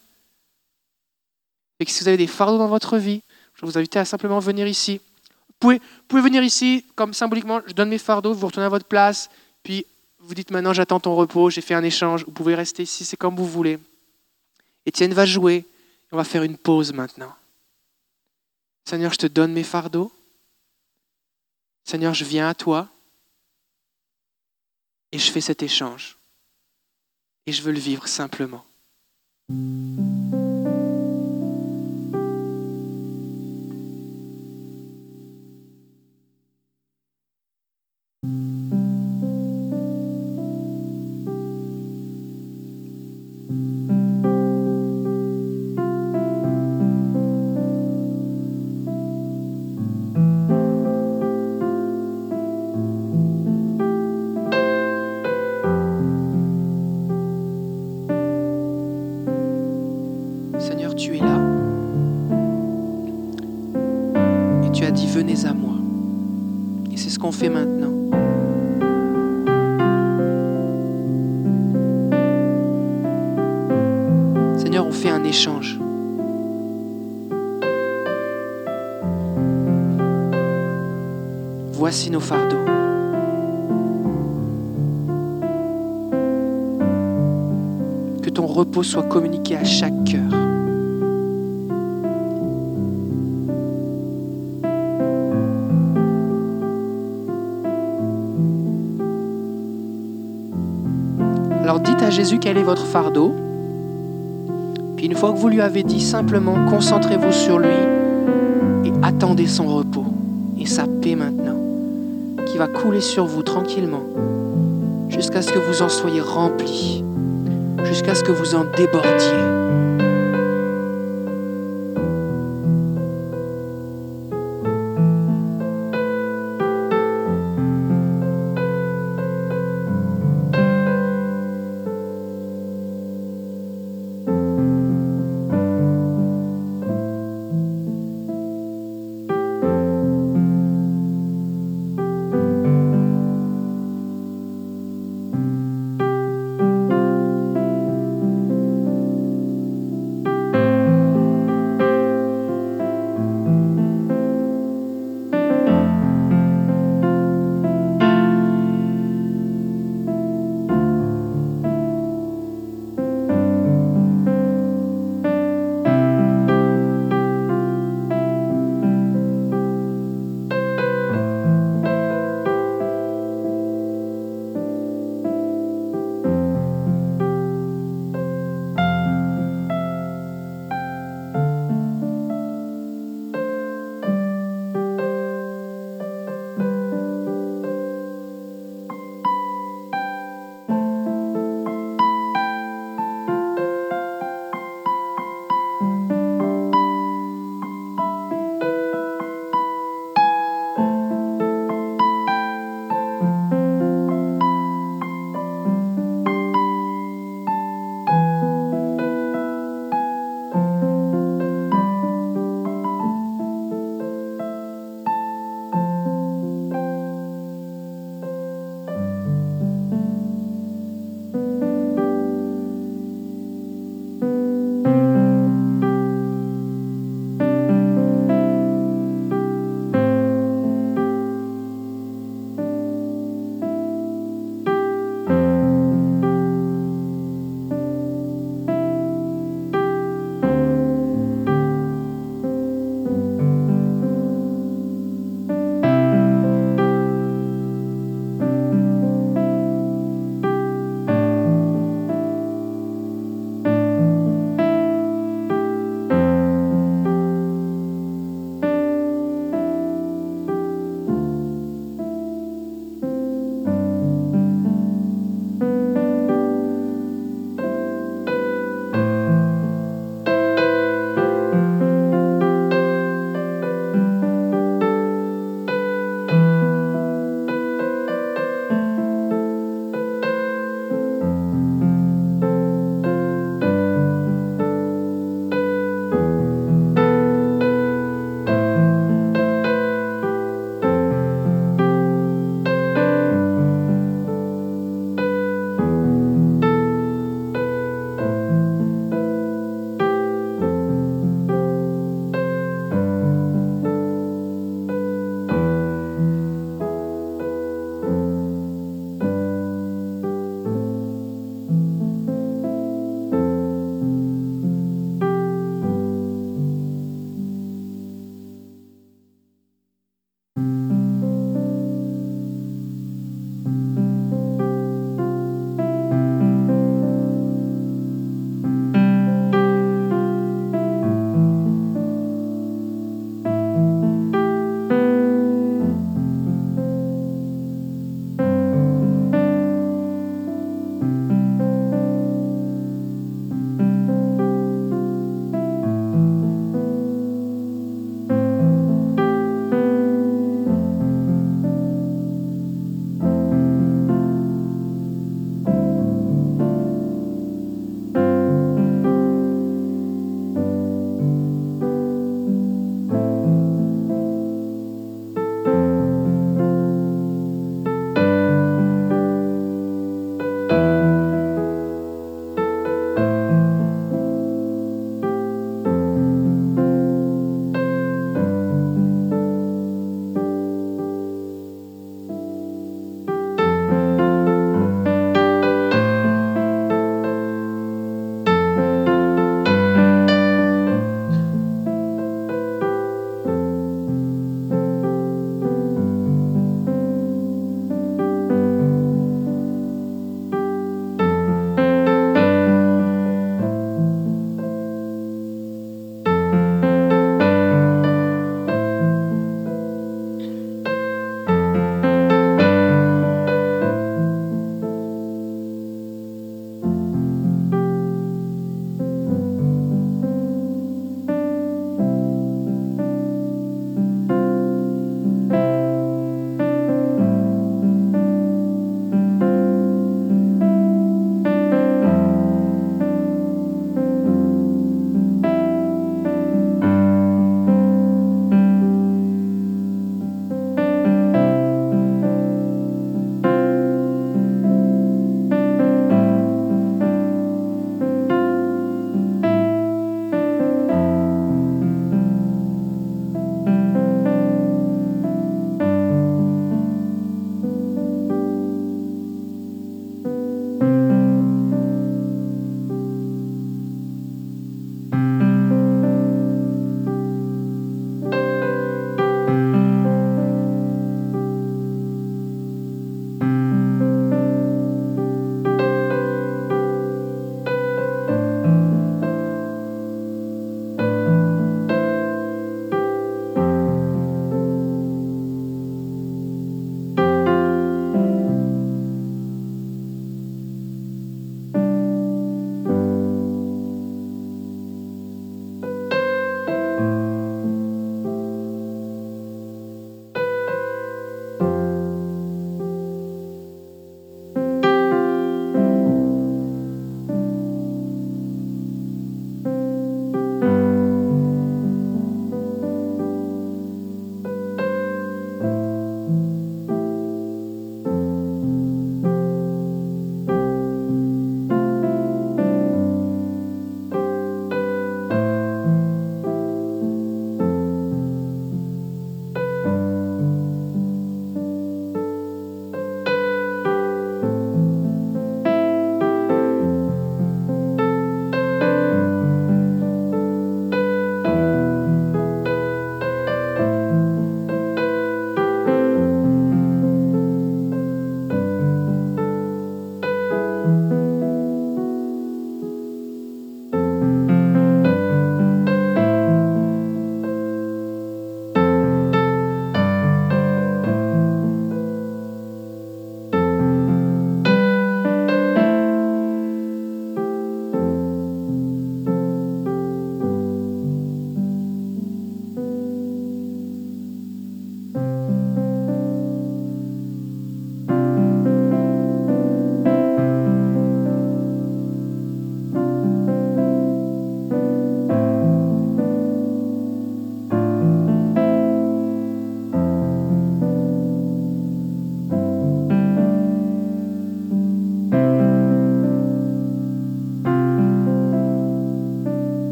Et que si vous avez des fardeaux dans votre vie, je vous invite à simplement venir ici. Vous pouvez, pouvez venir ici, comme symboliquement, je donne mes fardeaux, vous retournez à votre place, puis vous dites maintenant j'attends ton repos, j'ai fait un échange, vous pouvez rester ici, c'est comme vous voulez. Étienne va jouer, on va faire une pause maintenant. Seigneur, je te donne mes fardeaux. Seigneur, je viens à toi. Et je fais cet échange. Et je veux le vivre simplement. Voici nos fardeaux. Que ton repos soit communiqué à chaque cœur. Alors Alors dites à Jésus quel est votre fardeau. Puis une fois que vous lui avez dit, simplement concentrez-vous sur lui et attendez son repos et sa paix maintenant, qui va couler sur vous tranquillement, jusqu'à ce que vous en soyez remplis, jusqu'à ce que vous en débordiez.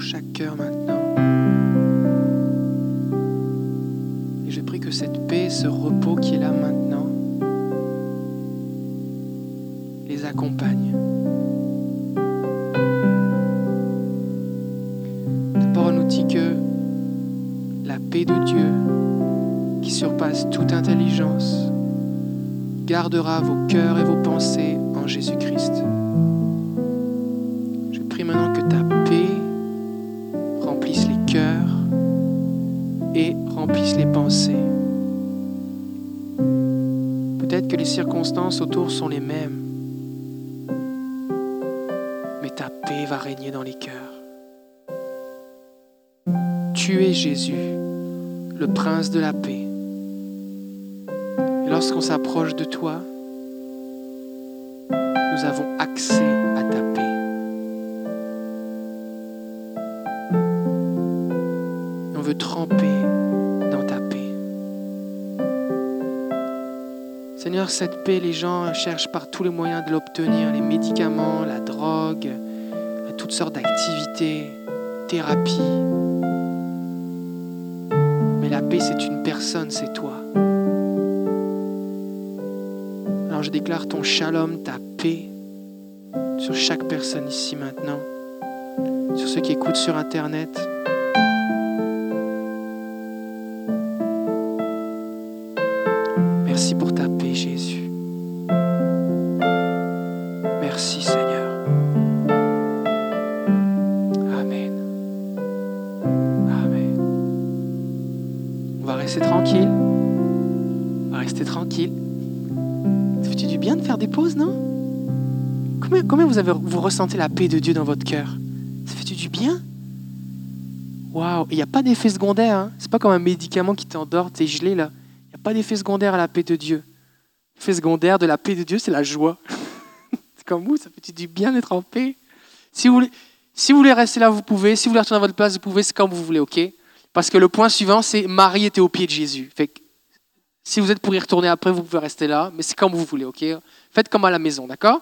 Chaque cœur maintenant. Et je prie que cette paix, ce repos qui est là maintenant, les accompagne. La parole nous dit que la paix de Dieu, qui surpasse toute intelligence, gardera vos cœurs et vos pensées en Jésus-Christ. Autour sont les mêmes, mais ta paix va régner dans les cœurs. Tu es Jésus, le prince de la paix. Et lorsqu'on s'approche de toi, nous avons accès Cette paix, les gens cherchent par tous les moyens de l'obtenir, les médicaments, la drogue, toutes sortes d'activités, thérapies. Mais la paix, c'est une personne, c'est toi. Alors je déclare ton shalom, ta paix sur chaque personne ici maintenant, sur ceux qui écoutent sur Internet. Ressentez la paix de Dieu dans votre cœur Ça fait du bien? Waouh Il n'y a pas d'effet secondaire. Hein? C'est pas comme un médicament qui t'endort, t'es gelé là. Il n'y a pas d'effet secondaire à la paix de Dieu. L'effet secondaire de la paix de Dieu, c'est la joie. c'est comme vous, ça fait du bien d'être en paix? Si vous, voulez, si vous voulez rester là, vous pouvez. Si vous voulez retourner à votre place, vous pouvez. C'est comme vous voulez, ok? Parce que le point suivant, c'est Marie était au pied de Jésus. Si vous êtes pour y retourner après, vous pouvez rester là, mais c'est comme vous voulez, ok? Faites comme à la maison, d'accord?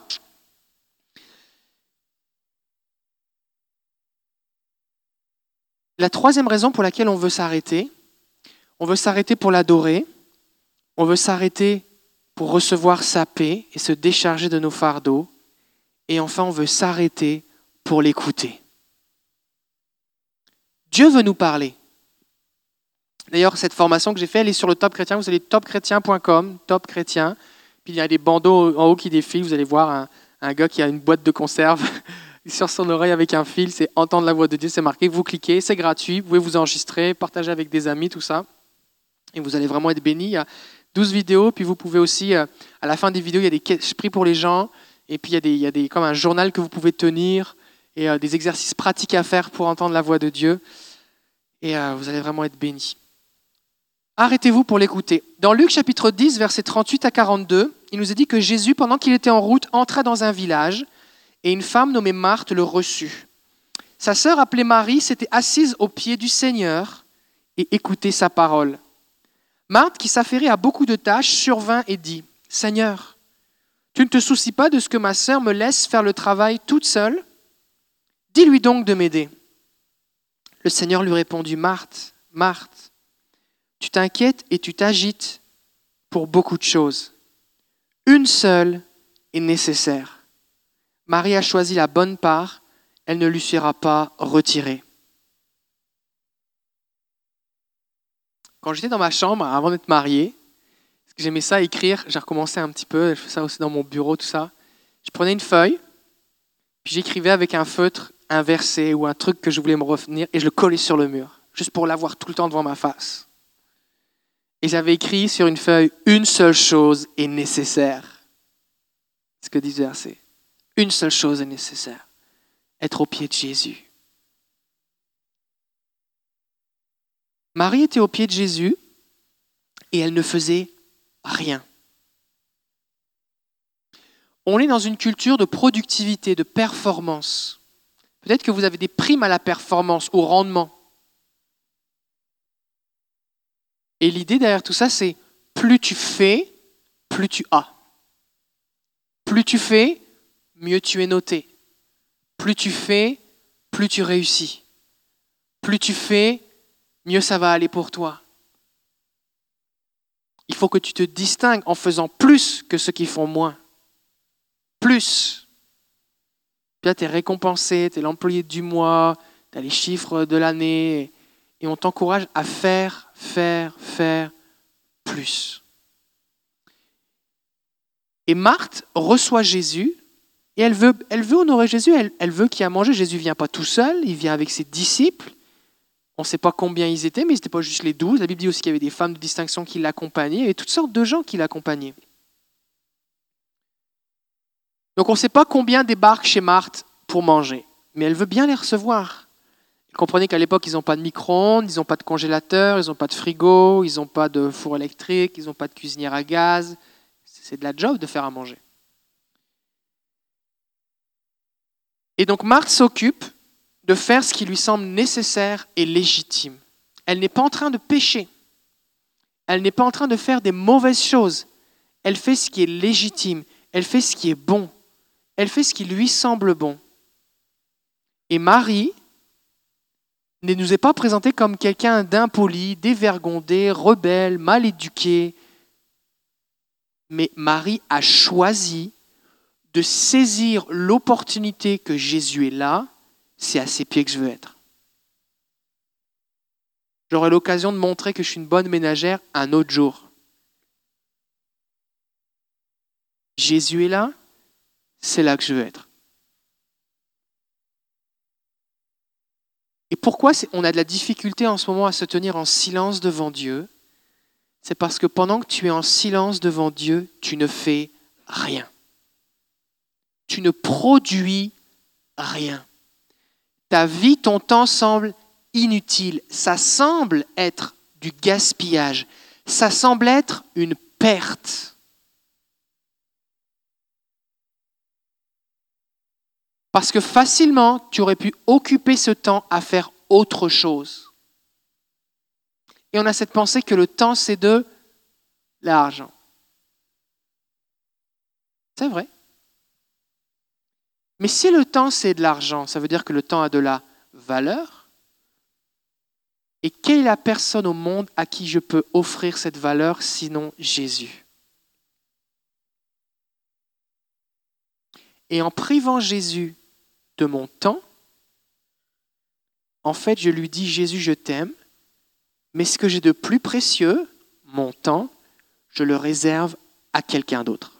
La troisième raison pour laquelle on veut s'arrêter, on veut s'arrêter pour l'adorer, on veut s'arrêter pour recevoir sa paix et se décharger de nos fardeaux, et enfin on veut s'arrêter pour l'écouter. Dieu veut nous parler. D'ailleurs, cette formation que j'ai faite, elle est sur le Top Chrétien. Vous allez topchrétien.com, Top Chrétien. Puis il y a des bandeaux en haut qui défilent. Vous allez voir un, un gars qui a une boîte de conserve sur son oreille avec un fil. C'est entendre la voix de Dieu. C'est marqué. Vous cliquez, c'est gratuit. Vous pouvez vous enregistrer, partager avec des amis, tout ça. Et vous allez vraiment être bénis. Il y a 12 vidéos. Puis vous pouvez aussi, à la fin des vidéos, il y a des je pour les gens. Et puis il y a, des, il y a des, comme un journal que vous pouvez tenir et euh, des exercices pratiques à faire pour entendre la voix de Dieu. Et euh, vous allez vraiment être bénis. Arrêtez-vous pour l'écouter. Dans Luc chapitre 10, versets 38 à 42, il nous est dit que Jésus, pendant qu'il était en route, entra dans un village et une femme nommée Marthe le reçut. Sa sœur appelée Marie s'était assise aux pieds du Seigneur et écoutait sa parole. Marthe, qui s'affairait à beaucoup de tâches, survint et dit, Seigneur, tu ne te soucies pas de ce que ma sœur me laisse faire le travail toute seule? Dis-lui donc de m'aider. Le Seigneur lui répondit, Marthe, Marthe, tu t'inquiètes et tu t'agites pour beaucoup de choses. Une seule est nécessaire. Marie a choisi la bonne part, elle ne lui sera pas retirée. Quand j'étais dans ma chambre avant d'être marié, j'aimais ça écrire, j'ai recommencé un petit peu, je fais ça aussi dans mon bureau, tout ça. Je prenais une feuille, puis j'écrivais avec un feutre un verset ou un truc que je voulais me revenir et je le collais sur le mur, juste pour l'avoir tout le temps devant ma face. Et j'avais écrit sur une feuille, une seule chose est nécessaire. Ce que dit le verset. Une seule chose est nécessaire. Être au pied de Jésus. Marie était au pied de Jésus et elle ne faisait rien. On est dans une culture de productivité, de performance. Peut-être que vous avez des primes à la performance, au rendement. Et l'idée derrière tout ça, c'est plus tu fais, plus tu as. Plus tu fais, mieux tu es noté. Plus tu fais, plus tu réussis. plus tu fais, mieux ça va aller pour toi. Il faut que tu te distingues en faisant plus que ceux qui font moins. Plus. Puis tu es récompensé, tu es l'employé du mois, tu as les chiffres de l'année, et on t'encourage à faire, faire, faire plus. Et Marthe reçoit Jésus et elle veut, honorer Jésus, elle, veut qu'il y ait à manger. Jésus vient pas tout seul, il vient avec ses disciples. On ne sait pas combien ils étaient, mais ils n'étaient pas juste les douze. La Bible dit aussi qu'il y avait des femmes de distinction qui l'accompagnaient, et toutes sortes de gens qui l'accompagnaient. Donc on ne sait pas combien débarquent chez Marthe pour manger, mais elle veut bien les recevoir. Comprenez qu'à l'époque, ils n'ont pas de micro-ondes, ils n'ont pas de congélateur, ils n'ont pas de frigo, ils n'ont pas de four électrique, ils n'ont pas de cuisinière à gaz. C'est de la job de faire à manger. Et donc Marthe s'occupe de faire ce qui lui semble nécessaire et légitime. Elle n'est pas en train de pécher. Elle n'est pas en train de faire des mauvaises choses. Elle fait ce qui est légitime. Elle fait ce qui est bon. Elle fait ce qui lui semble bon. Et Marie ne nous est pas présentée comme quelqu'un d'impoli, dévergondé, rebelle, mal éduqué. Mais Marie a choisi de saisir l'opportunité que Jésus est là, c'est à ses pieds que je veux être. J'aurai l'occasion de montrer que je suis une bonne ménagère un autre jour. Jésus est là, c'est là que je veux être. Et pourquoi on a de la difficulté en ce moment à se tenir en silence devant Dieu? C'est parce que pendant que tu es en silence devant Dieu, tu ne fais rien tu ne produis rien. Ta vie, ton temps semble inutile. Ça semble être du gaspillage. Ça semble être une perte. Parce que facilement, tu aurais pu occuper ce temps à faire autre chose. Et on a cette pensée que le temps, c'est de l'argent. C'est vrai. Mais si le temps, c'est de l'argent, ça veut dire que le temps a de la valeur. Et quelle est la personne au monde à qui je peux offrir cette valeur sinon Jésus? Et en privant Jésus de mon temps, en fait, je lui dis, Jésus, je t'aime, mais ce que j'ai de plus précieux, mon temps, je le réserve à quelqu'un d'autre.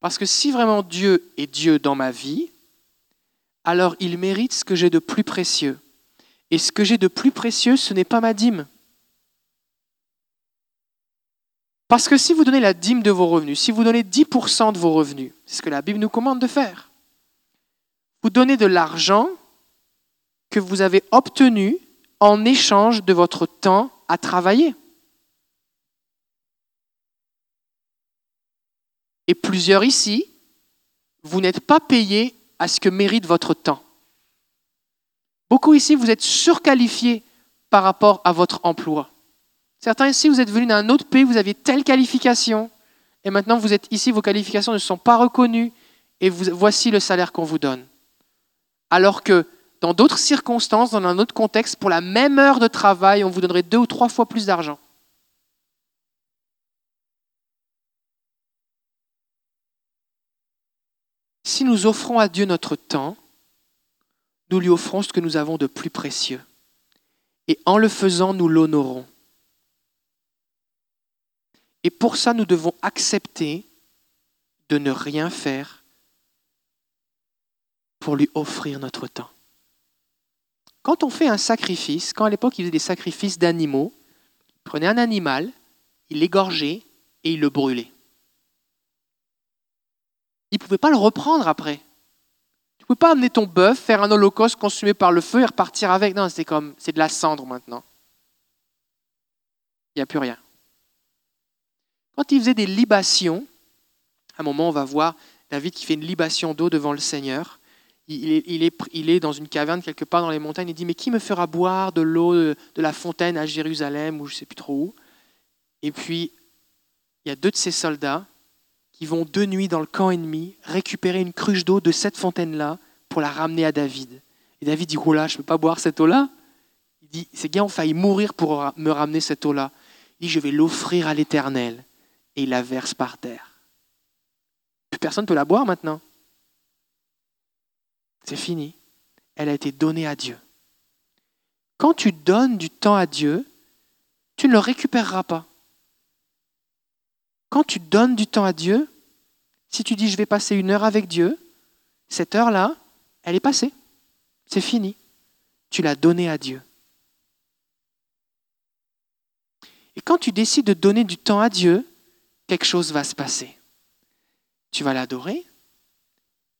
Parce que si vraiment Dieu est Dieu dans ma vie, alors il mérite ce que j'ai de plus précieux. Et ce que j'ai de plus précieux, ce n'est pas ma dîme. Parce que si vous donnez la dîme de vos revenus, si vous donnez 10% de vos revenus, c'est ce que la Bible nous commande de faire, vous donnez de l'argent que vous avez obtenu en échange de votre temps à travailler. Et plusieurs ici, vous n'êtes pas payés à ce que mérite votre temps. Beaucoup ici, vous êtes surqualifiés par rapport à votre emploi. Certains ici, vous êtes venus d'un autre pays, vous aviez telle qualification, et maintenant vous êtes ici, vos qualifications ne sont pas reconnues, et voici le salaire qu'on vous donne. Alors que dans d'autres circonstances, dans un autre contexte, pour la même heure de travail, on vous donnerait deux ou trois fois plus d'argent. Si nous offrons à Dieu notre temps, nous lui offrons ce que nous avons de plus précieux. Et en le faisant, nous l'honorons. Et pour ça, nous devons accepter de ne rien faire pour lui offrir notre temps. Quand on fait un sacrifice, quand à l'époque il faisait des sacrifices d'animaux, il prenait un animal, il l'égorgeait et il le brûlait il ne pouvait pas le reprendre après. Tu ne pouvais pas amener ton bœuf, faire un holocauste consumé par le feu et repartir avec. Non, c'est comme, c'est de la cendre maintenant. Il n'y a plus rien. Quand il faisait des libations, à un moment, on va voir David qui fait une libation d'eau devant le Seigneur. Il est, dans une caverne quelque part dans les montagnes. Il dit Mais qui me fera boire de l'eau de, la fontaine à Jérusalem ou je ne sais plus trop où? Et puis, il y a deux de ses soldats ils vont de nuit dans le camp ennemi récupérer une cruche d'eau de cette fontaine-là pour la ramener à David. Et David dit, oh je ne peux pas boire cette eau-là. Il dit, ces gars ont failli mourir pour me ramener cette eau-là. Il dit, je vais l'offrir à l'Éternel. Et il la verse par terre. Plus personne ne peut la boire maintenant. C'est fini. Elle a été donnée à Dieu. Quand tu donnes du temps à Dieu, tu ne le récupéreras pas. Quand tu donnes du temps à Dieu, si tu dis je vais passer une heure avec Dieu, cette heure-là, elle est passée. C'est fini. Tu l'as donnée à Dieu. Et quand tu décides de donner du temps à Dieu, quelque chose va se passer. Tu vas l'adorer,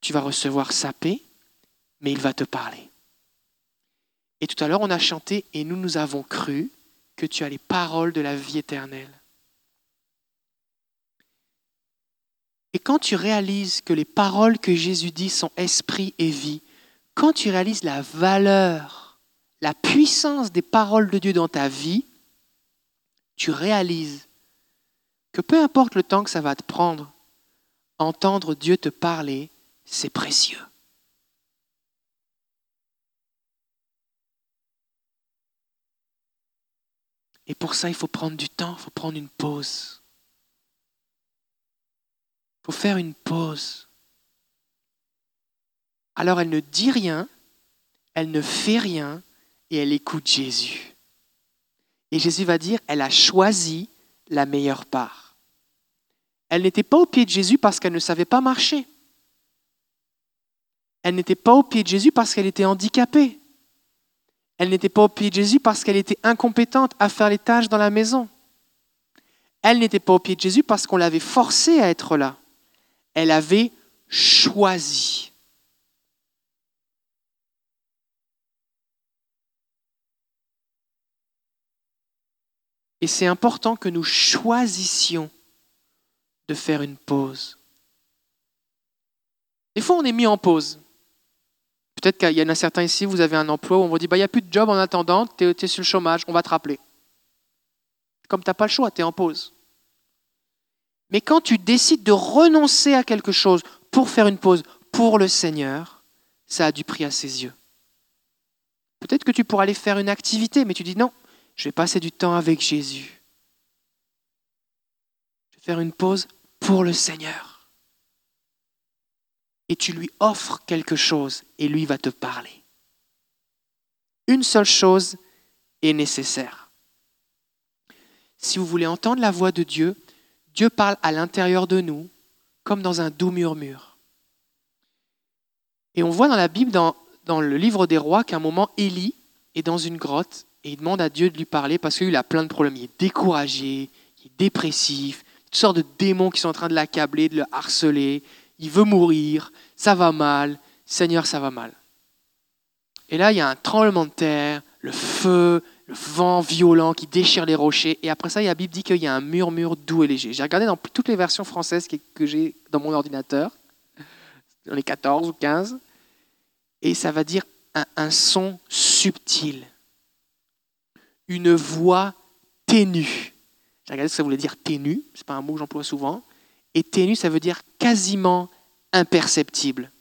tu vas recevoir sa paix, mais il va te parler. Et tout à l'heure, on a chanté et nous, nous avons cru que tu as les paroles de la vie éternelle. Et quand tu réalises que les paroles que Jésus dit sont esprit et vie, quand tu réalises la valeur, la puissance des paroles de Dieu dans ta vie, tu réalises que peu importe le temps que ça va te prendre, entendre Dieu te parler, c'est précieux. Et pour ça, il faut prendre du temps, il faut prendre une pause. Faut faire une pause. Alors elle ne dit rien, elle ne fait rien et elle écoute Jésus. Et Jésus va dire, elle a choisi la meilleure part. Elle n'était pas au pied de Jésus parce qu'elle ne savait pas marcher. Elle n'était pas au pied de Jésus parce qu'elle était handicapée. Elle n'était pas au pied de Jésus parce qu'elle était incompétente à faire les tâches dans la maison. Elle n'était pas au pied de Jésus parce qu'on l'avait forcée à être là. Elle avait choisi. Et c'est important que nous choisissions de faire une pause. Des fois, on est mis en pause. Peut-être qu'il y en a certains ici, vous avez un emploi où on vous dit, bah, il n'y a plus de job en attendant, tu es, sur le chômage, on va te rappeler. Comme tu n'as pas le choix, tu es en pause. Mais quand tu décides de renoncer à quelque chose pour faire une pause pour le Seigneur, ça a du prix à ses yeux. Peut-être que tu pourras aller faire une activité, mais tu dis non, je vais passer du temps avec Jésus. Je vais faire une pause pour le Seigneur. Et tu lui offres quelque chose et lui va te parler. Une seule chose est nécessaire. Si vous voulez entendre la voix de Dieu, Dieu parle à l'intérieur de nous comme dans un doux murmure. Et on voit dans la Bible, dans, dans le livre des rois, qu'à un moment, Élie est dans une grotte et il demande à Dieu de lui parler parce qu'il a plein de problèmes. Il est découragé, il est dépressif, toutes sortes de démons qui sont en train de l'accabler, de le harceler. Il veut mourir, ça va mal, Seigneur, ça va mal. Et là, il y a un tremblement de terre, le feu, vent violent qui déchire les rochers. Et après ça, la Bible dit qu'il y a un murmure doux et léger. J'ai regardé dans toutes les versions françaises que j'ai dans mon ordinateur, dans les 14 ou 15, et ça va dire un, son subtil une voix ténue. J'ai regardé ce que ça voulait dire ténue, ce n'est pas un mot que j'emploie souvent. Et ténue, ça veut dire quasiment imperceptible.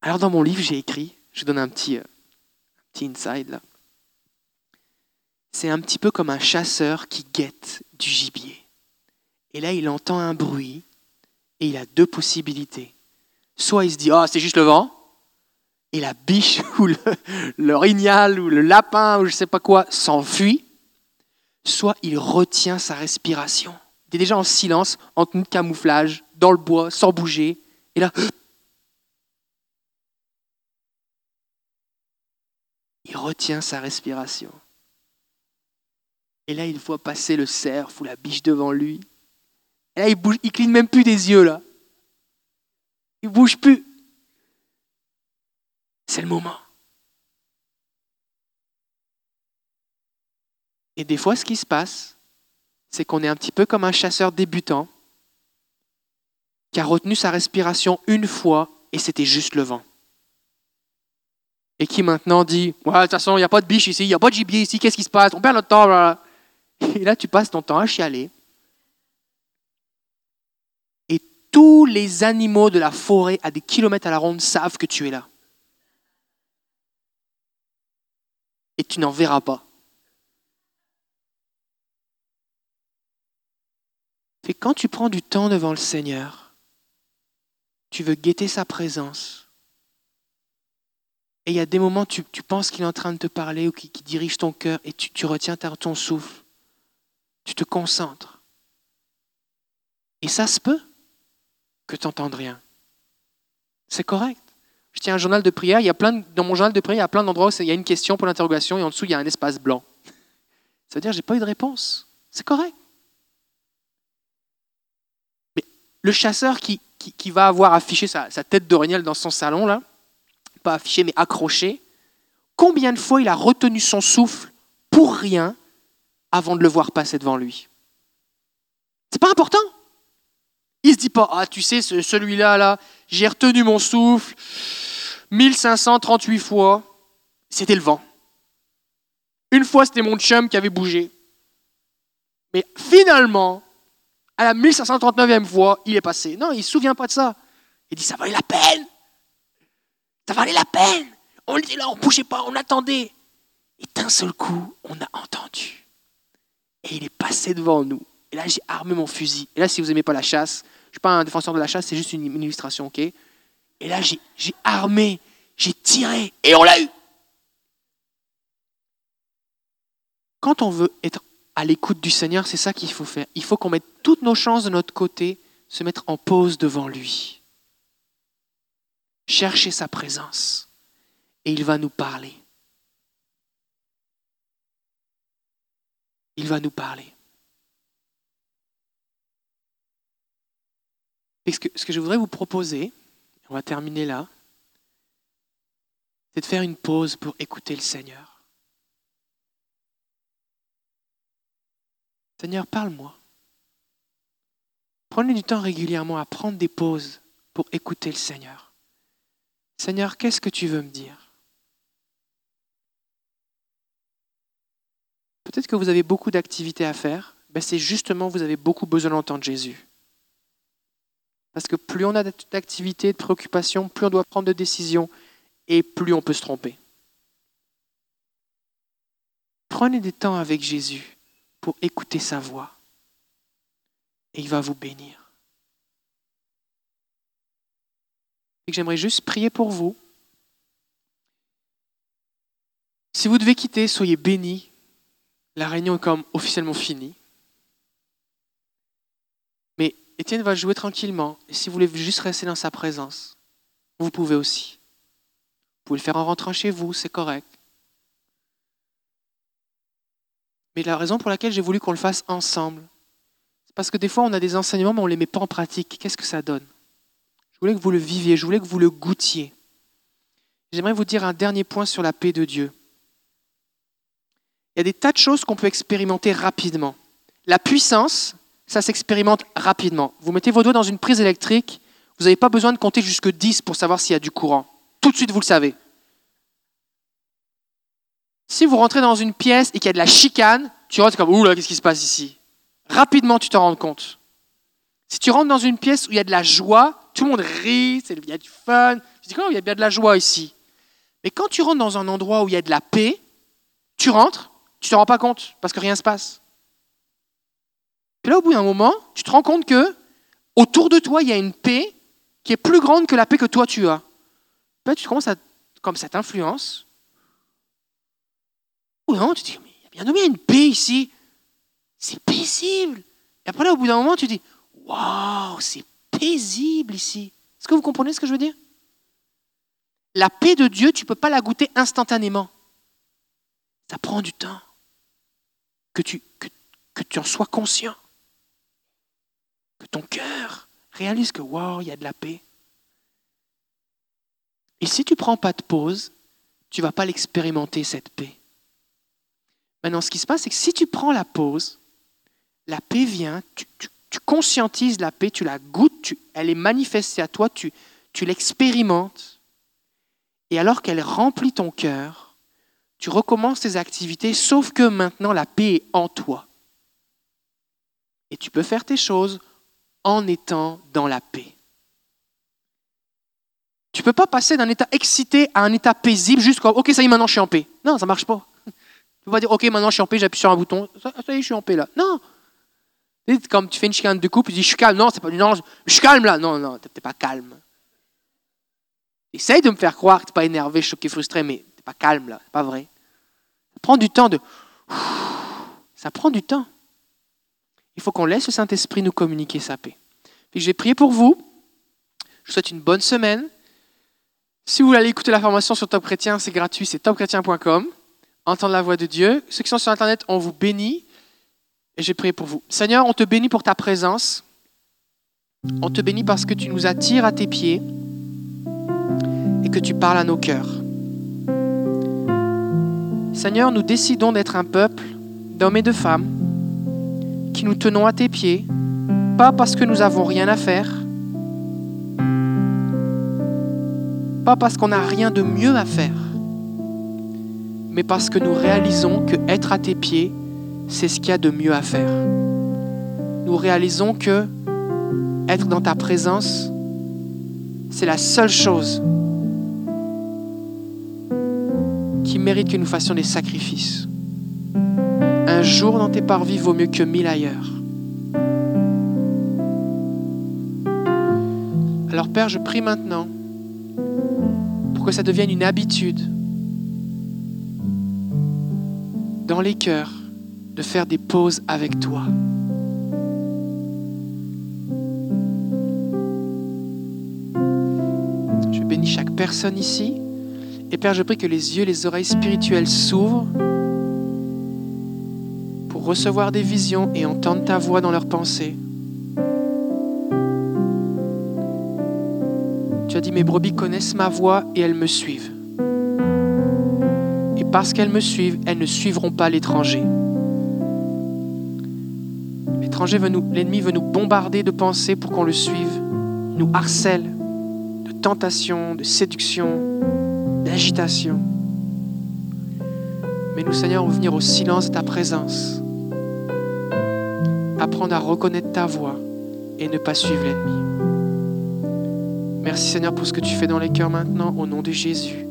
Alors dans mon livre, j'ai écrit, je donne un petit, euh, petit inside là. C'est un petit peu comme un chasseur qui guette du gibier. Et là, il entend un bruit et il a deux possibilités. Soit il se dit, ah, c'est juste le vent, et la biche ou le, le ou le lapin ou je ne sais pas quoi s'enfuit, soit il retient sa respiration. Il est déjà en silence, en tenue de camouflage, dans le bois, sans bouger. Et là, il retient sa respiration. Et là, il voit passer le cerf ou la biche devant lui. Et là, il bouge, il cligne même plus des yeux là. Il bouge plus. C'est le moment. Et des fois, ce qui se passe, c'est qu'on est un petit peu comme un chasseur débutant qui a retenu sa respiration une fois et c'était juste le vent. Et qui maintenant dit ouais, De toute façon, il n'y a pas de biche ici, il n'y a pas de gibier ici, qu'est-ce qui se passe? On perd notre temps. Et là, tu passes ton temps à chialer. Et tous les animaux de la forêt à des kilomètres à la ronde savent que tu es là. Et tu n'en verras pas. Et quand tu prends du temps devant le Seigneur, tu veux guetter sa présence. Et il y a des moments où tu, penses qu'il est en train de te parler ou qu'il dirige ton cœur et tu, tu retiens ton souffle. Tu te concentres. Et ça se peut que tu n'entendes rien. C'est correct. Je tiens un journal de prière. Il y a plein dans mon journal de prière, il y a plein d'endroits où il y a une question pour l'interrogation et en dessous, il y a un espace blanc. Ça veut dire que je n'ai pas eu de réponse. C'est correct. Mais le chasseur qui, va avoir affiché sa, sa tête d'orignal dans son salon, là, pas affiché mais accroché, combien de fois il a retenu son souffle pour rien avant de le voir passer devant lui C'est pas important. Il se dit pas, ah tu sais, celui-là, là, j'ai retenu mon souffle 1538 fois, c'était le vent. Une fois, c'était mon chum qui avait bougé. Mais finalement, à la 1539e fois, il est passé. Non, il ne se souvient pas de ça. Il dit, ça valait la peine. Ça valait la peine. On était là, on ne bougeait pas, on attendait. Et d'un seul coup, on a entendu. Et il est passé devant nous. Et là, j'ai armé mon fusil. Et là, si vous n'aimez pas la chasse, suis pas un défenseur de la chasse, c'est juste une, illustration, ok? Et là, j'ai armé, j'ai tiré, et on l'a eu. Quand on veut être à l'écoute du Seigneur, c'est ça qu'il faut faire. Il faut qu'on mette toutes nos chances de notre côté, se mettre en pause devant lui. Chercher sa présence. Et il va nous parler. Il va nous parler. ce que, ce que je voudrais vous proposer, on va terminer là, c'est de faire une pause pour écouter le Seigneur. Seigneur, parle-moi. Prenez du temps régulièrement à prendre des pauses pour écouter le Seigneur. Seigneur, qu'est-ce que tu veux me dire? Peut-être que vous avez beaucoup d'activités à faire. Ben c'est justement, vous avez beaucoup besoin d'entendre Jésus. Parce que plus on a d'activités, de préoccupations, plus on doit prendre de décisions et plus on peut se tromper. Prenez des temps avec Jésus pour écouter sa voix et il va vous bénir. J'aimerais juste prier pour vous. Si vous devez quitter, soyez bénis. La réunion est comme officiellement finie. Étienne va jouer tranquillement. Et si vous voulez juste rester dans sa présence, vous pouvez aussi. Vous pouvez le faire en rentrant chez vous, c'est correct. Mais la raison pour laquelle j'ai voulu qu'on le fasse ensemble, c'est parce que des fois on a des enseignements mais on ne les met pas en pratique. Qu'est-ce que ça donne? Je voulais que vous le viviez, je voulais que vous le goûtiez. J'aimerais vous dire un dernier point sur la paix de Dieu. Il y a des tas de choses qu'on peut expérimenter rapidement. La puissance, ça s'expérimente rapidement. Vous mettez vos doigts dans une prise électrique, vous n'avez pas besoin de compter jusque 10 pour savoir s'il y a du courant. Tout de suite, vous le savez. Si vous rentrez dans une pièce et qu'il y a de la chicane, tu rentres comme, ouh là, qu'est-ce qui se passe ici? Rapidement, tu t'en rends compte. Si tu rentres dans une pièce où il y a de la joie, tout le monde rit, il y a du fun, tu dis, oh, il y a bien de la joie ici. Mais quand tu rentres dans un endroit où il y a de la paix, tu rentres, tu ne te rends pas compte parce que rien ne se passe. Et là, au bout d'un moment, tu te rends compte que autour de toi, il y a une paix qui est plus grande que la paix que toi tu as. Puis tu commences à, comme cette influence. Ou non, tu te dis, mais il y a bien une paix ici. C'est paisible. Et après, là, au bout d'un moment, tu te dis, waouh, c'est paisible ici. Est-ce que vous comprenez ce que je veux dire? La paix de Dieu, tu ne peux pas la goûter instantanément. Ça prend du temps. Que tu, tu en sois conscient que ton cœur réalise que, wow, il y a de la paix. Et si tu ne prends pas de pause, tu ne vas pas l'expérimenter, cette paix. Maintenant, ce qui se passe, c'est que si tu prends la pause, la paix vient, tu, conscientises la paix, tu la goûtes, elle est manifestée à toi, tu, tu l'expérimentes. Et alors qu'elle remplit ton cœur, tu recommences tes activités, sauf que maintenant la paix est en toi. Et tu peux faire tes choses en étant dans la paix. Tu ne peux pas passer d'un état excité à un état paisible juste comme OK, ça y est, maintenant je suis en paix. Non, ça ne marche pas. Tu peux pas dire OK, maintenant je suis en paix, j'appuie sur un bouton, ça, y est, je suis en paix là. Non. Comme tu fais une chicane de couple, tu dis je suis calme. Non, c'est pas non, je suis calme là. Non, non, tu n'es pas calme. Essaye de me faire croire que tu n'es pas énervé, choqué, frustré, mais pas calme là. Pas vrai. Ça prend du temps de. Ça prend du temps. Il faut qu'on laisse le Saint-Esprit nous communiquer sa paix. Puis je vais prier pour vous. Je vous souhaite une bonne semaine. Si vous voulez écouter la formation sur Top Chrétien, c'est gratuit, c'est topchrétien.com. Entendre la voix de Dieu. Ceux qui sont sur Internet, on vous bénit. Et j'ai prié pour vous. Seigneur, on te bénit pour ta présence. On te bénit parce que tu nous attires à tes pieds et que tu parles à nos cœurs. Seigneur, nous décidons d'être un peuple d'hommes et de femmes qui nous tenons à tes pieds, pas parce que nous avons rien à faire, pas parce qu'on n'a rien de mieux à faire, mais parce que nous réalisons que être à tes pieds, c'est ce qu'il y a de mieux à faire. Nous réalisons que être dans ta présence, c'est la seule chose mérite que nous fassions des sacrifices. Un jour dans tes parvis vaut mieux que mille ailleurs. Alors Père, je prie maintenant pour que ça devienne une habitude dans les cœurs de faire des pauses avec toi. Je bénis chaque personne ici. Et Père, je prie que les yeux, les oreilles spirituelles s'ouvrent pour recevoir des visions et entendre ta voix dans leurs pensées. Tu as dit, mes brebis connaissent ma voix et elles me suivent. Et parce qu'elles me suivent, elles ne suivront pas l'étranger l'ennemi veut nous bombarder de pensées pour qu'on le suive, il nous harcèle de tentations, de séduction, d'agitation. Mais nous, Seigneur, on venir au silence de ta présence, apprendre à reconnaître ta voix et ne pas suivre l'ennemi. Merci Seigneur pour ce que tu fais dans les cœurs maintenant, au nom de Jésus.